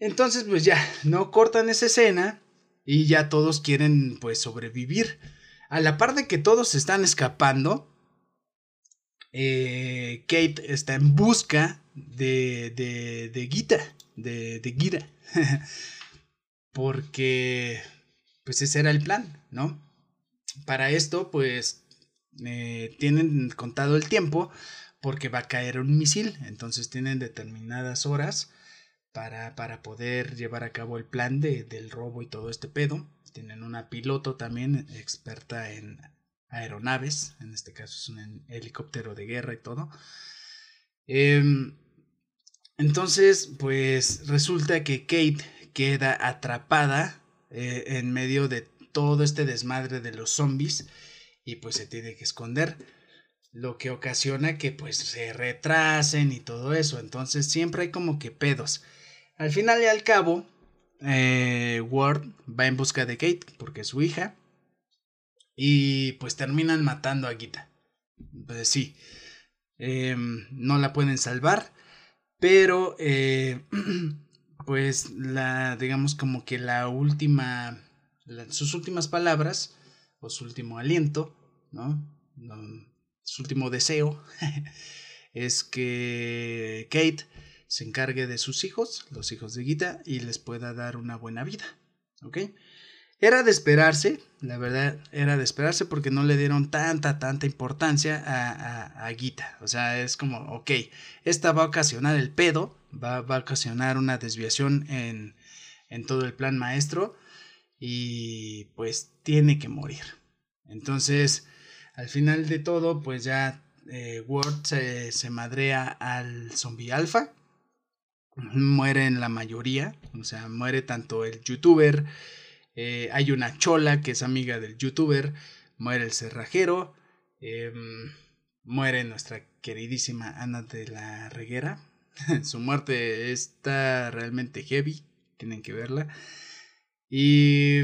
Entonces, pues ya, no cortan esa escena y ya todos quieren, pues, sobrevivir. A la par de que todos están escapando, eh, Kate está en busca de, de, de Gita, de, de Gira. Porque, pues ese era el plan, ¿no? Para esto, pues, eh, tienen contado el tiempo porque va a caer un misil, entonces tienen determinadas horas para, para poder llevar a cabo el plan de, del robo y todo este pedo. Tienen una piloto también experta en aeronaves, en este caso es un helicóptero de guerra y todo. Em, entonces, pues resulta que Kate queda atrapada eh, en medio de todo este desmadre de los zombies y pues se tiene que esconder lo que ocasiona que pues se retrasen y todo eso. Entonces siempre hay como que pedos. Al final y al cabo eh, Ward va en busca de Kate porque es su hija y pues terminan matando a Gita. Pues sí em, no la pueden salvar pero eh, pues la digamos como que la última sus últimas palabras o su último aliento no su último deseo es que Kate se encargue de sus hijos, los hijos de Gita, y les pueda dar una buena vida. ¿Ok? Era de esperarse, la verdad, era de esperarse porque no le dieron tanta, tanta importancia a, a, Gita. O sea, es como, ok, esta va a ocasionar el pedo, va, va a ocasionar una desviación en, en todo el plan maestro y pues tiene que morir. Entonces, al final de todo, pues ya eh, Word se, madrea al zombie alfa. Mueren la mayoría, o sea, muere tanto el youtuber, eh, hay una chola que es amiga del youtuber, muere el cerrajero, em, muere nuestra queridísima Ana de la Reguera. Su muerte está realmente heavy, tienen que verla. Y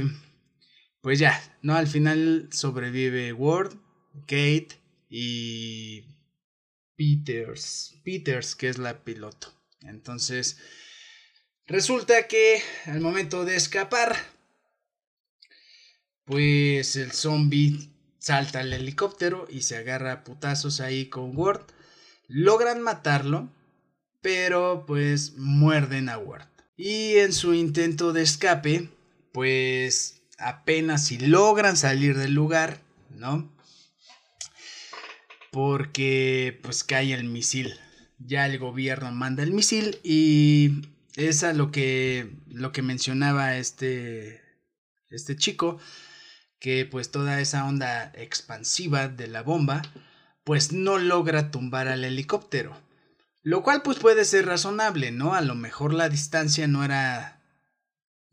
pues ya, ¿no? Al final sobrevive Ward, Kate y Peters. Peters, que es la piloto. Entonces, resulta que al momento de escapar, pues el zombie salta al helicóptero y se agarra a putazos ahí con Ward. Logran matarlo, pero pues muerden a Ward. Y en su intento de escape, pues apenas si logran salir del lugar, ¿no? Porque pues cae el misil. Ya el gobierno manda el misil y es a lo que lo que mencionaba este este chico que pues toda esa onda expansiva de la bomba pues no logra tumbar al helicóptero. Lo cual pues puede ser razonable, ¿no? A lo mejor la distancia no era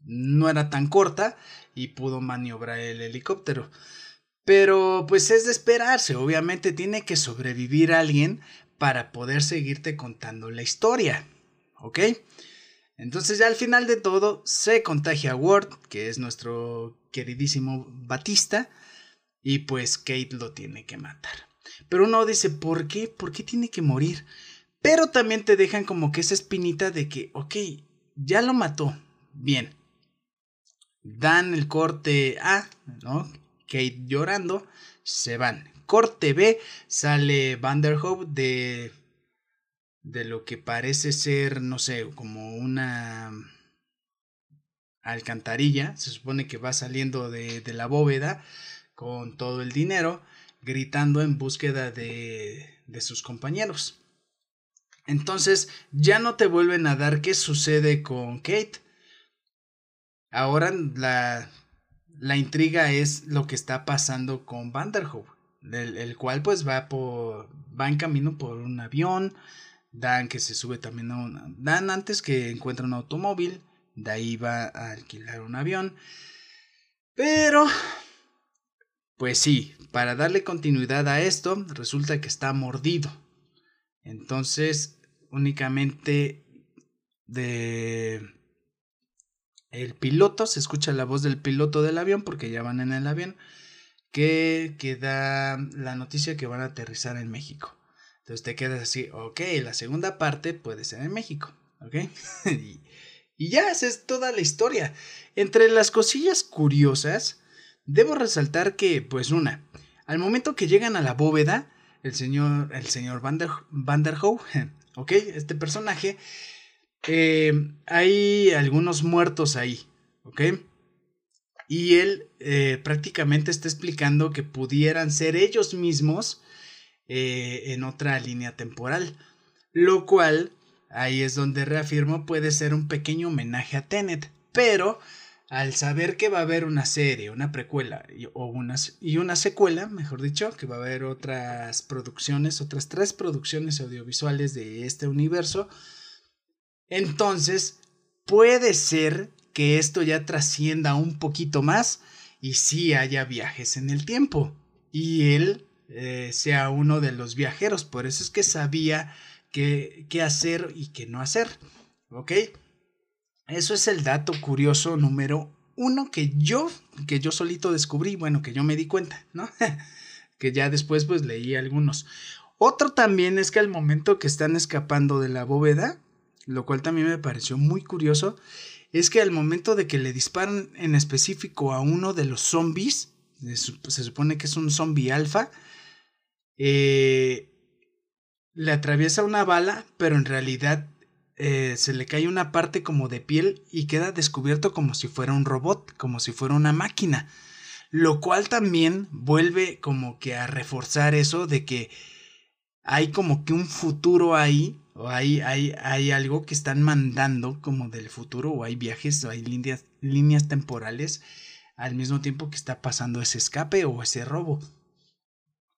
no era tan corta y pudo maniobrar el helicóptero. Pero pues es de esperarse, obviamente tiene que sobrevivir alguien para poder seguirte contando la historia, ¿ok? Entonces ya al final de todo se contagia Ward, que es nuestro queridísimo Batista, y pues Kate lo tiene que matar. Pero uno dice, ¿por qué? ¿Por qué tiene que morir? Pero también te dejan como que esa espinita de que, ok, ya lo mató, bien, dan el corte A, ¿no? Kate llorando, se van. Corte B, sale Vanderhoof de de lo que parece ser, no sé, como una alcantarilla, se supone que va saliendo de, de la bóveda con todo el dinero, gritando en búsqueda de, de sus compañeros. Entonces ya no te vuelven a dar qué sucede con Kate, Ahora la, la intriga es lo que está pasando con Vanderhoof, el, cual pues va por va en camino por un avión, Dan que se sube también a un Dan antes que encuentra un automóvil, de ahí va a alquilar un avión. Pero pues sí, para darle continuidad a esto, resulta que está mordido. Entonces, únicamente de el piloto, se escucha la voz del piloto del avión porque ya van en el avión, que, que da la noticia que van a aterrizar en México. Entonces te quedas así, ok, la segunda parte puede ser en México, ok. y, ya, esa es toda la historia. Entre las cosillas curiosas, debo resaltar que, pues una, al momento que llegan a la bóveda, el señor, el señor Van der, Van der ok, este personaje eh, hay algunos muertos ahí, ¿ok? Y él eh, prácticamente está explicando que pudieran ser ellos mismos eh, en otra línea temporal, lo cual ahí es donde reafirmo, puede ser un pequeño homenaje a Tenet, pero al saber que va a haber una serie, una precuela y, una secuela, mejor dicho, que va a haber otras producciones, otras tres producciones audiovisuales de este universo, entonces puede ser que esto ya trascienda un poquito más y sí haya viajes en el tiempo y él eh, sea uno de los viajeros, por eso es que sabía qué, qué hacer y qué no hacer, ¿ok? Eso es el dato curioso número uno que yo, que yo solito descubrí, bueno, que yo me di cuenta, ¿no? que ya después pues leí algunos. Otro también es que al momento que están escapando de la bóveda, lo cual también me pareció muy curioso, es que al momento de que le disparan en específico a uno de los zombies, se supone que es un zombie alfa, eh, le atraviesa una bala, pero en realidad eh, se le cae una parte como de piel y queda descubierto como si fuera un robot, como si fuera una máquina. Lo cual también vuelve como que a reforzar eso de que hay como que un futuro ahí, o hay, hay, hay algo que están mandando como del futuro, o hay viajes, o hay líneas, líneas temporales al mismo tiempo que está pasando ese escape o ese robo.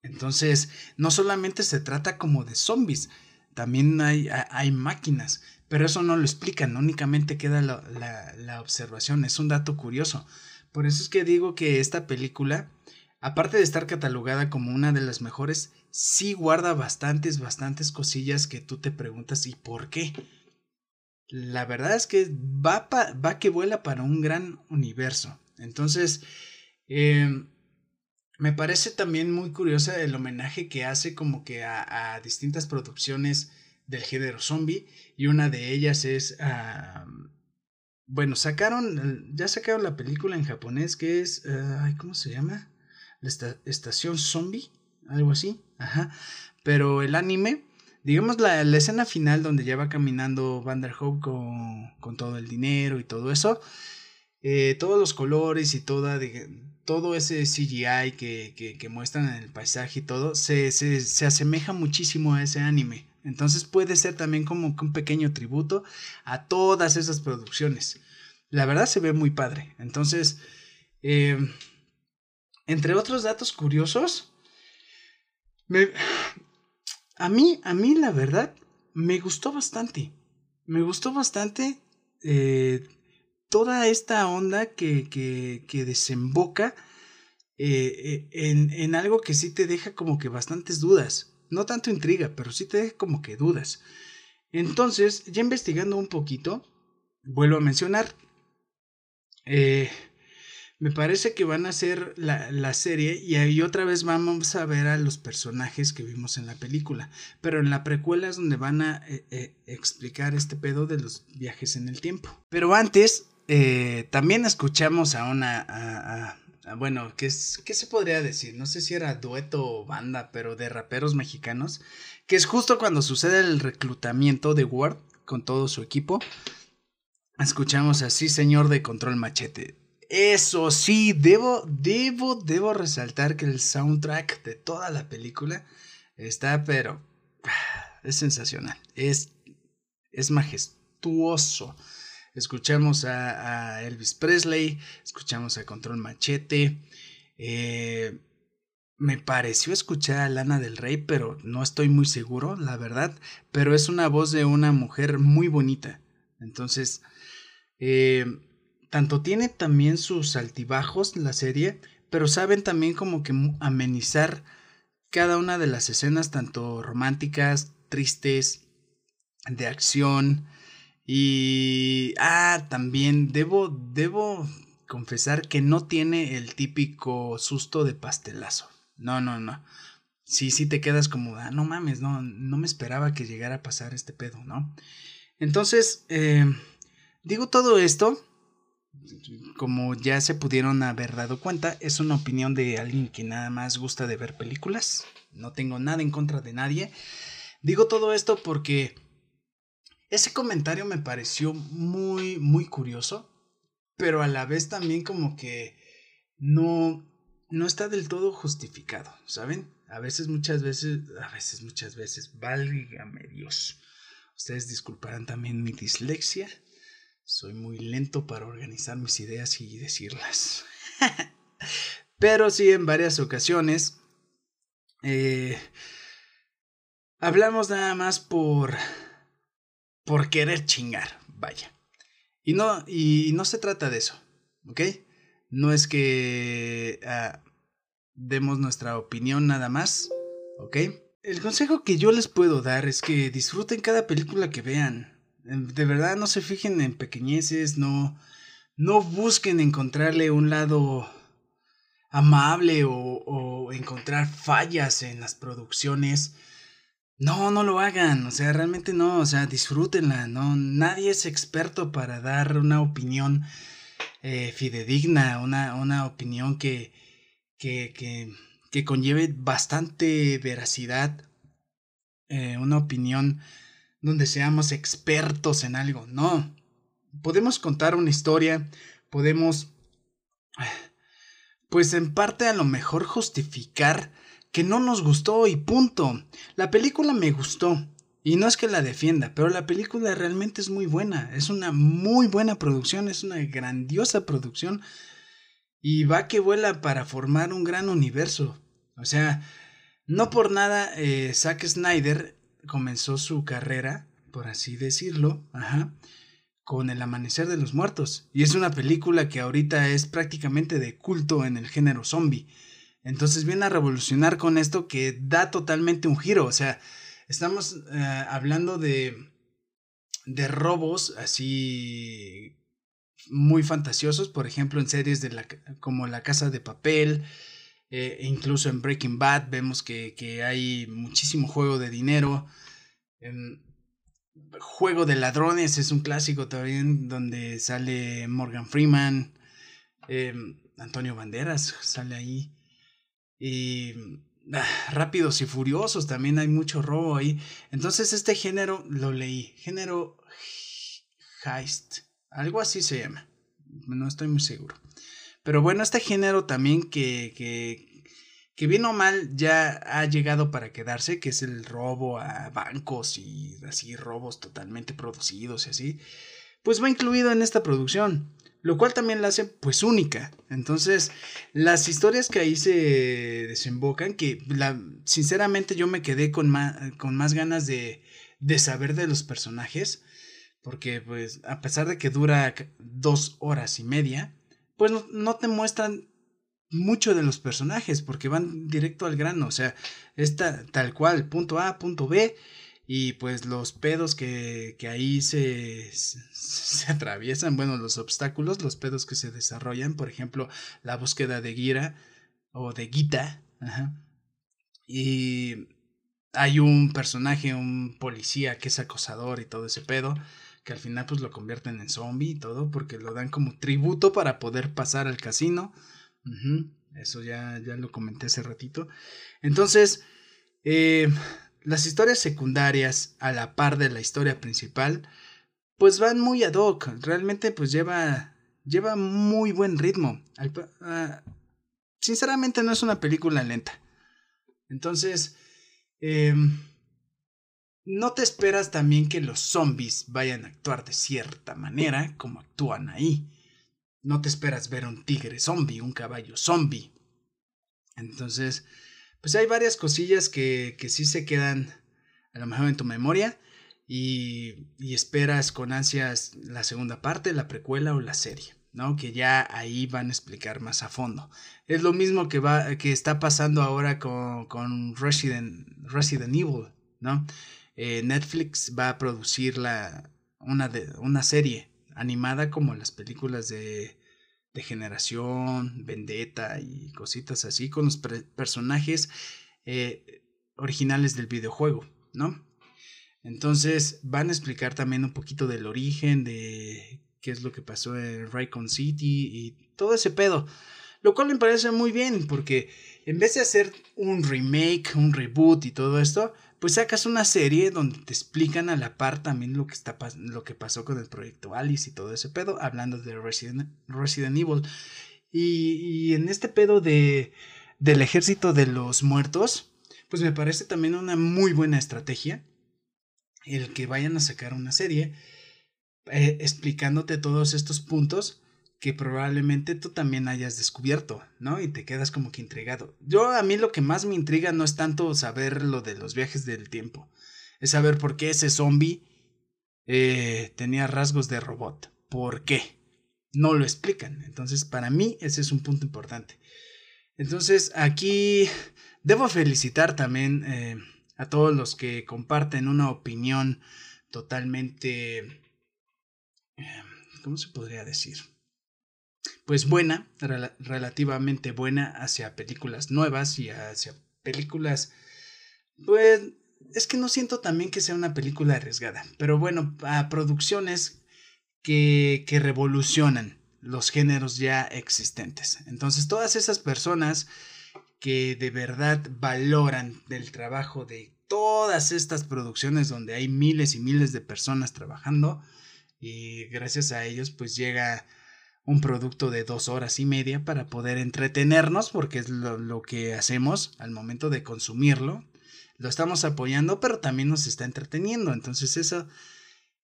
Entonces, no solamente se trata como de zombies, también hay, hay máquinas, pero eso no lo explican, únicamente queda la, la, observación, es un dato curioso. Por eso es que digo que esta película, aparte de estar catalogada como una de las mejores, sí guarda bastantes, bastantes cosillas que tú te preguntas ¿y por qué? La verdad es que va, va que vuela para un gran universo. Entonces, eh, me parece también muy curiosa el homenaje que hace como que a, distintas producciones del género zombie y una de ellas es bueno sacaron ya sacaron la película en japonés que es cómo se llama la estación zombie algo así ajá pero el anime digamos la, la escena final donde ya va caminando Vanderhoek con, con todo el dinero y todo eso eh, todos los colores y toda todo ese CGI que, que, muestran en el paisaje y todo, se, se, se, asemeja muchísimo a ese anime. Entonces puede ser también como un pequeño tributo a todas esas producciones. La verdad se ve muy padre. Entonces, eh, entre otros datos curiosos, a mí, a mí la verdad, me gustó bastante. Me gustó bastante. Eh, toda esta onda que, que, que desemboca eh, eh, en, en, algo que sí te deja como que bastantes dudas. No tanto intriga, pero sí te deja como que dudas. Entonces, ya investigando un poquito, vuelvo a mencionar, eh, me parece que van a hacer la, la, serie y ahí otra vez vamos a ver a los personajes que vimos en la película. Pero en la precuela es donde van a explicar este pedo de los viajes en el tiempo. Pero antes, eh, también escuchamos a una, bueno, ¿qué, ¿qué se podría decir? No sé si era dueto o banda, pero de raperos mexicanos, que es justo cuando sucede el reclutamiento de Ward con todo su equipo. Escuchamos así, señor de control machete. Eso sí, debo, debo, debo resaltar que el soundtrack de toda la película está, pero es sensacional, es, es majestuoso. Escuchamos a, Elvis Presley, escuchamos a Control Machete. Eh, me pareció escuchar a Lana del Rey, pero no estoy muy seguro, la verdad. Pero es una voz de una mujer muy bonita. Entonces, eh, tanto tiene también sus altibajos la serie, pero saben también como que amenizar cada una de las escenas, tanto románticas, tristes, de acción, y, ah, también debo, debo confesar que no tiene el típico susto de pastelazo. No, no, no. Sí, sí te quedas como, ah, no mames, no, no me esperaba que llegara a pasar este pedo, ¿no? Entonces, eh, digo todo esto, como ya se pudieron haber dado cuenta, es una opinión de alguien que nada más gusta de ver películas. No tengo nada en contra de nadie. Digo todo esto porque ese comentario me pareció muy, muy curioso, pero a la vez también como que no, no está del todo justificado, ¿saben? A veces, muchas veces, a veces, muchas veces, válgame Dios. Ustedes disculparán también mi dislexia. Soy muy lento para organizar mis ideas y decirlas. Pero sí, en varias ocasiones eh, hablamos nada más por por querer chingar, vaya. Y no y no se trata de eso, ¿ok? No es que ah, demos nuestra opinión nada más, ¿ok? El consejo que yo les puedo dar es que disfruten cada película que vean. De verdad no se fijen en pequeñeces, no, no busquen encontrarle un lado amable o, o encontrar fallas en las producciones. No, no lo hagan, o sea, realmente no, o sea, disfrútenla, no, nadie es experto para dar una opinión eh, fidedigna, una, una opinión que, que, que, que, conlleve bastante veracidad, eh, una opinión donde seamos expertos en algo, no, podemos contar una historia, podemos, pues en parte a lo mejor justificar que no nos gustó y punto. La película me gustó. Y no es que la defienda, pero la película realmente es muy buena. Es una muy buena producción, es una grandiosa producción. Y va que vuela para formar un gran universo. O sea, no por nada eh, Zack Snyder comenzó su carrera, por así decirlo, ajá, con El Amanecer de los Muertos. Y es una película que ahorita es prácticamente de culto en el género zombie. Entonces viene a revolucionar con esto que da totalmente un giro. O sea, estamos eh, hablando de, de robos así muy fantasiosos, por ejemplo, en series de la, como La Casa de Papel, eh, incluso en Breaking Bad vemos que, que hay muchísimo juego de dinero. juego de ladrones es un clásico también donde sale Morgan Freeman, em, Antonio Banderas sale ahí. Y ah, rápidos y furiosos, también hay mucho robo ahí. Entonces este género lo leí, género heist, algo así se llama, no estoy muy seguro. Pero bueno, este género también que, que, que bien o mal ya ha llegado para quedarse, que es el robo a bancos y así robos totalmente producidos y así, pues va incluido en esta producción lo cual también la hace pues única. Entonces, las historias que ahí se desembocan, que sinceramente yo me quedé con más, con más ganas de, de saber de los personajes, porque pues a pesar de que dura dos horas y media, pues no, te muestran mucho de los personajes, porque van directo al grano, o sea, está tal cual, punto A, punto B, y pues los pedos que, que ahí se, se, atraviesan, bueno, los obstáculos, los pedos que se desarrollan, por ejemplo, la búsqueda de Gira o de Gita, y hay un personaje, un policía que es acosador y todo ese pedo, que al final pues lo convierten en zombie y todo, porque lo dan como tributo para poder pasar al casino. Eso ya, ya lo comenté hace ratito. Entonces, eh, las historias secundarias, a la par de la historia principal, pues van muy ad hoc. Realmente, pues lleva, lleva muy buen ritmo. Ah, sinceramente, no es una película lenta. Entonces, em, no te esperas también que los zombies vayan a actuar de cierta manera como actúan ahí. No te esperas ver un tigre zombie, un caballo zombie. Entonces, pues hay varias cosillas que, que sí se quedan a lo mejor en tu memoria y, y, esperas con ansias la segunda parte, la precuela o la serie, ¿no? Que ya ahí van a explicar más a fondo. Es lo mismo que, va, que está pasando ahora con, con Resident, Resident Evil, ¿no? Eh, Netflix va a producir la, una, de, una serie animada como las películas de de generación, vendetta y cositas así con los personajes eh, originales del videojuego, ¿no? Entonces van a explicar también un poquito del origen, de qué es lo que pasó en Raycon City y todo ese pedo. Lo cual me parece muy bien porque en vez de hacer un remake, un reboot y todo esto, pues sacas una serie donde te explican a la par también lo que, está, lo que pasó con el proyecto Alice y todo ese pedo, hablando de Resident, Evil. Y, en este pedo de, del ejército de los muertos, pues me parece también una muy buena estrategia. el que vayan a sacar una serie eh, explicándote todos estos puntos que probablemente tú también hayas descubierto, ¿no? Y te quedas como que intrigado. Yo a mí lo que más me intriga no es tanto saber lo de los viajes del tiempo, es saber por qué ese zombie eh, tenía rasgos de robot. ¿Por qué? No lo explican. Entonces, para mí ese es un punto importante. Entonces, aquí debo felicitar también eh, a todos los que comparten una opinión totalmente... Eh, ¿Cómo se podría decir? Pues buena, relativamente buena hacia películas nuevas y hacia películas... Pues es que no siento también que sea una película arriesgada, pero bueno, a producciones que, que revolucionan los géneros ya existentes. Entonces, todas esas personas que de verdad valoran del trabajo de todas estas producciones donde hay miles y miles de personas trabajando y gracias a ellos pues llega un producto de dos horas y media para poder entretenernos porque es lo, lo que hacemos al momento de consumirlo. Lo estamos apoyando pero también nos está entreteniendo. Entonces eso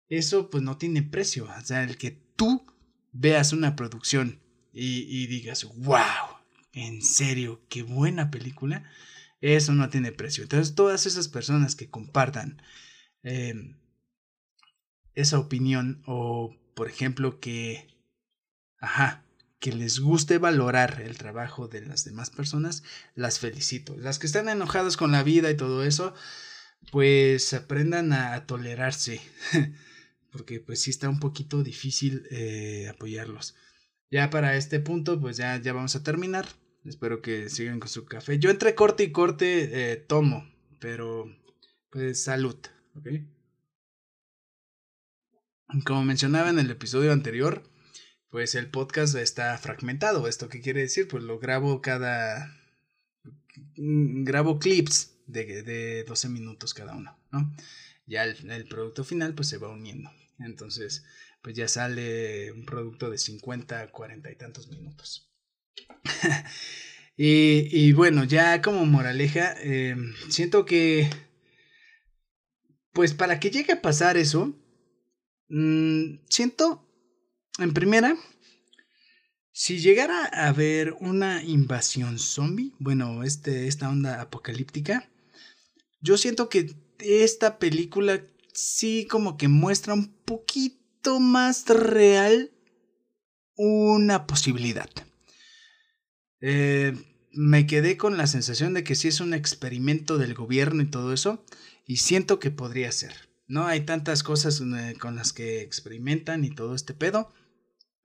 eso pues no tiene precio. O sea el que tú veas una producción y, y digas wow en serio, qué buena película, eso no tiene precio. Entonces, todas esas personas que compartan em, esa opinión o, por ejemplo, que, ajá, que les guste valorar el trabajo de las demás personas, las felicito. Las que están enojadas con la vida y todo eso, pues aprendan a, tolerarse, porque pues sí está un poquito difícil eh, apoyarlos. Ya para este punto, pues ya, ya vamos a terminar. Espero que sigan con su café. Yo entre corte y corte eh, tomo, pero pues salud, ¿ok? Como mencionaba en el episodio anterior, pues el podcast está fragmentado. ¿Esto qué quiere decir? Pues lo grabo cada... Grabo clips de, de 12 minutos cada uno, ¿no? Ya el, producto final pues se va uniendo. Entonces, pues ya sale un producto de 50, 40 y tantos minutos. y, bueno, ya como moraleja, eh, siento que, pues para que llegue a pasar eso, mm, siento, en primera, si llegara a haber una invasión zombie, bueno, este, esta onda apocalíptica, yo siento que esta película sí como que muestra un poquito más real una posibilidad. Eh, me quedé con la sensación de que sí es un experimento del gobierno y todo eso, y siento que podría ser. ¿No? Hay tantas cosas eh, con las que experimentan y todo este pedo.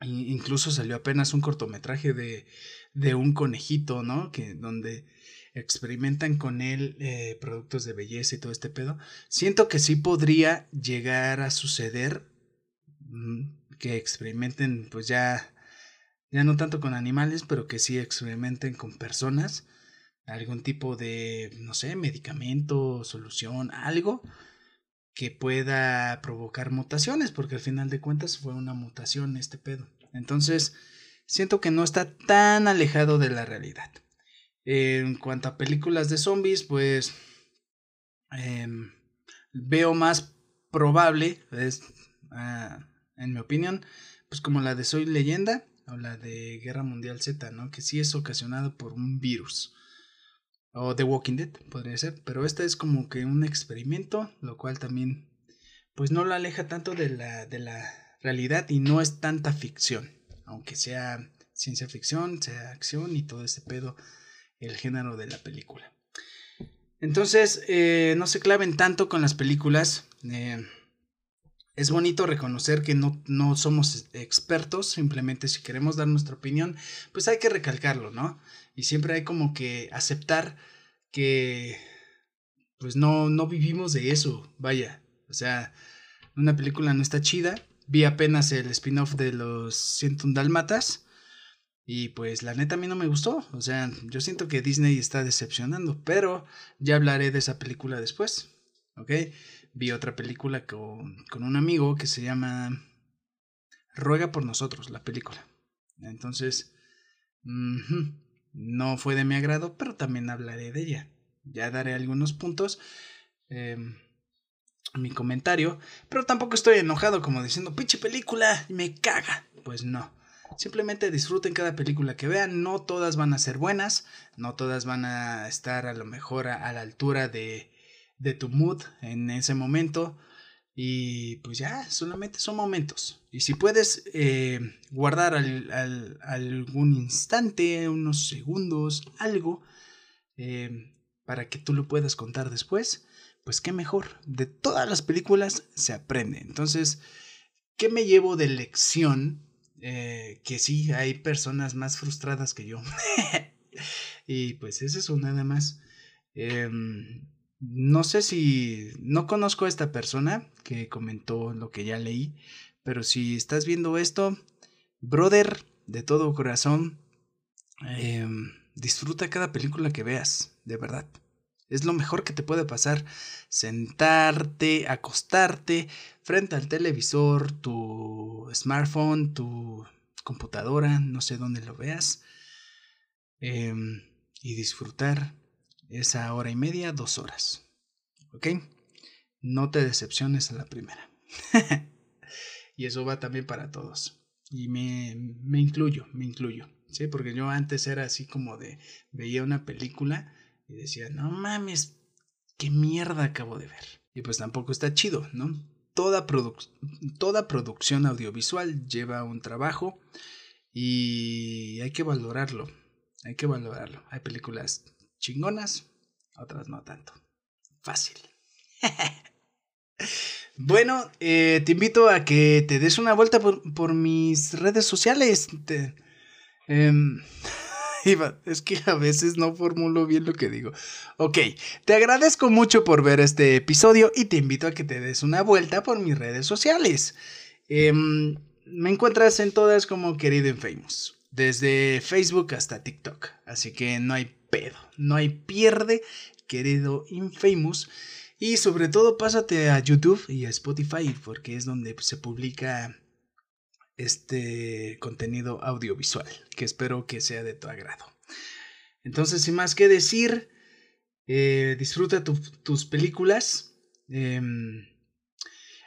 Incluso salió apenas un cortometraje de, de un conejito, ¿no? Que donde experimentan con él eh, productos de belleza y todo este pedo. Siento que sí podría llegar a suceder mm, que experimenten pues ya ya no tanto con animales, pero que sí experimenten con personas, algún tipo de, no sé, medicamento, solución, algo que pueda provocar mutaciones, porque al final de cuentas fue una mutación este pedo. Entonces, siento que no está tan alejado de la realidad. En cuanto a películas de zombies, pues em, veo más probable, es, ah, en mi opinión, pues como la de Soy leyenda, o la de Guerra Mundial Z, ¿no? Que sí es ocasionado por un virus. O The Walking Dead, podría ser. Pero esta es como que un experimento, lo cual también, pues no la aleja tanto de la, de la realidad y no es tanta ficción. Aunque sea ciencia ficción, sea acción y todo ese pedo, el género de la película. Entonces, eh, no se claven tanto con las películas. Eh, es bonito reconocer que no, no somos expertos, simplemente si queremos dar nuestra opinión, pues hay que recalcarlo, ¿no? Y siempre hay como que aceptar que pues no, no vivimos de eso, vaya. O sea, una película no está chida. Vi apenas el spin-off de los 101 Dalmatas. Y pues la neta a mí no me gustó. O sea, yo siento que Disney está decepcionando. Pero ya hablaré de esa película después. ¿Ok? vi otra película con, con un amigo que se llama Ruega por nosotros, la película. Entonces, no fue de mi agrado, pero también hablaré de ella. Ya daré algunos puntos. Em, mi comentario, pero tampoco estoy enojado como diciendo, pinche película, me caga. Pues no. Simplemente disfruten cada película que vean, no todas van a ser buenas, no todas van a estar a lo mejor a, la altura de, de tu mood en ese momento. Y pues ya, solamente son momentos. Y si puedes eh, guardar algún instante, unos segundos, algo, eh, para que tú lo puedas contar después, pues qué mejor. De todas las películas se aprende. Entonces, ¿qué me llevo de lección? Eh, que sí, hay personas más frustradas que yo. y pues es eso nada más. No sé si... No conozco a esta persona que comentó lo que ya leí. Pero si estás viendo esto, brother, de todo corazón, em, disfruta cada película que veas, de verdad. Es lo mejor que te puede pasar. Sentarte, acostarte frente al televisor, tu smartphone, tu computadora, no sé dónde lo veas. Em, y disfrutar esa hora y media, dos horas. ¿Ok? No te decepciones a la primera. y eso va también para todos. Y me, me incluyo, me incluyo. ¿Sí? Porque yo antes era así como de, veía una película y decía, no mames, qué mierda acabo de ver. Y pues tampoco está chido, ¿no? Toda, toda producción audiovisual lleva un trabajo y hay que valorarlo. Hay que valorarlo. Hay películas chingonas, otras no tanto. Fácil. bueno, eh, te invito a que te des una vuelta por, mis redes sociales. Te, em, es que a veces no formulo bien lo que digo. Ok, te agradezco mucho por ver este episodio y te invito a que te des una vuelta por mis redes sociales. Em, me encuentras en todas como querido en Famous, desde Facebook hasta TikTok. Así que no hay pedo, no hay pierde, querido Infamous. Y sobre todo pásate a YouTube y a Spotify porque es donde se publica este contenido audiovisual, que espero que sea de tu agrado. Entonces, sin más que decir, eh, disfruta tus películas. Em,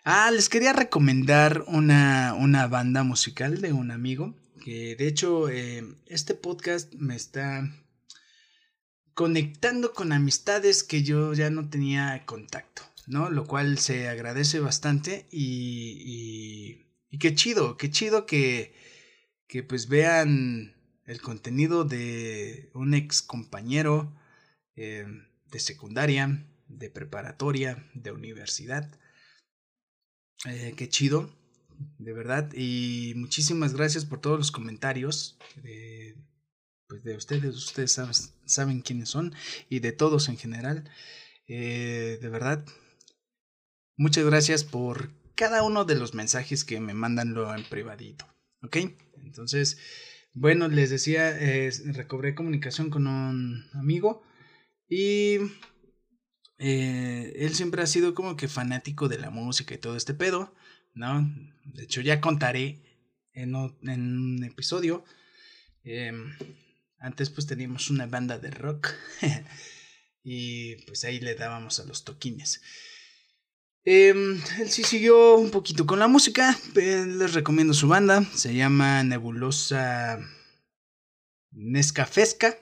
ah, les quería recomendar una, una, banda musical de un amigo, que de hecho em, este podcast me está conectando con amistades que yo ya no tenía contacto, ¿no? Lo cual se agradece bastante y y qué chido, qué chido que, que pues vean el contenido de un ex compañero eh, de secundaria, de preparatoria, de universidad. Eh, qué chido, de verdad. Y muchísimas gracias por todos los comentarios de, pues de ustedes. Ustedes saben, quiénes son y de todos en general. Eh, de verdad, muchas gracias por cada uno de los mensajes que me mandan lo en privadito. ¿Ok? Entonces, bueno, les decía, recobré comunicación con un amigo y eh, él siempre ha sido como que fanático de la música y todo este pedo, ¿no? De hecho, ya contaré en, un episodio. Em, antes pues teníamos una banda de rock y pues ahí le dábamos a los toquines. Em, él sí siguió un poquito con la música. Les recomiendo su banda. Se llama Nebulosa Nescafesca.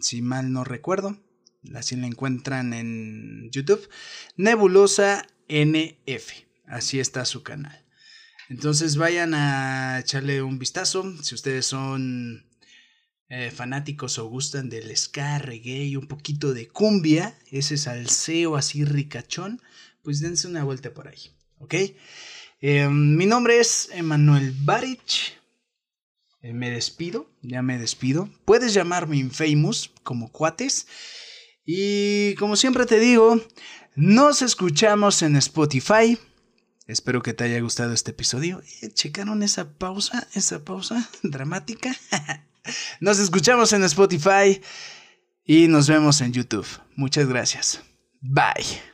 Si mal no recuerdo. Así la encuentran en YouTube. Nebulosa NF. Así está su canal. Entonces vayan a echarle un vistazo. Si ustedes son eh, fanáticos o gustan del ska, reggae un poquito de cumbia, ese salseo así ricachón pues dense una vuelta por ahí, ¿ok? Em, mi nombre es Emanuel Barich. Eh, me despido, ya me despido. Puedes llamarme Infamous como cuates. Y como siempre te digo, nos escuchamos en Spotify. Espero que te haya gustado este episodio. Eh, ¿Checaron esa pausa? Esa pausa dramática. nos escuchamos en Spotify y nos vemos en YouTube. Muchas gracias. Bye.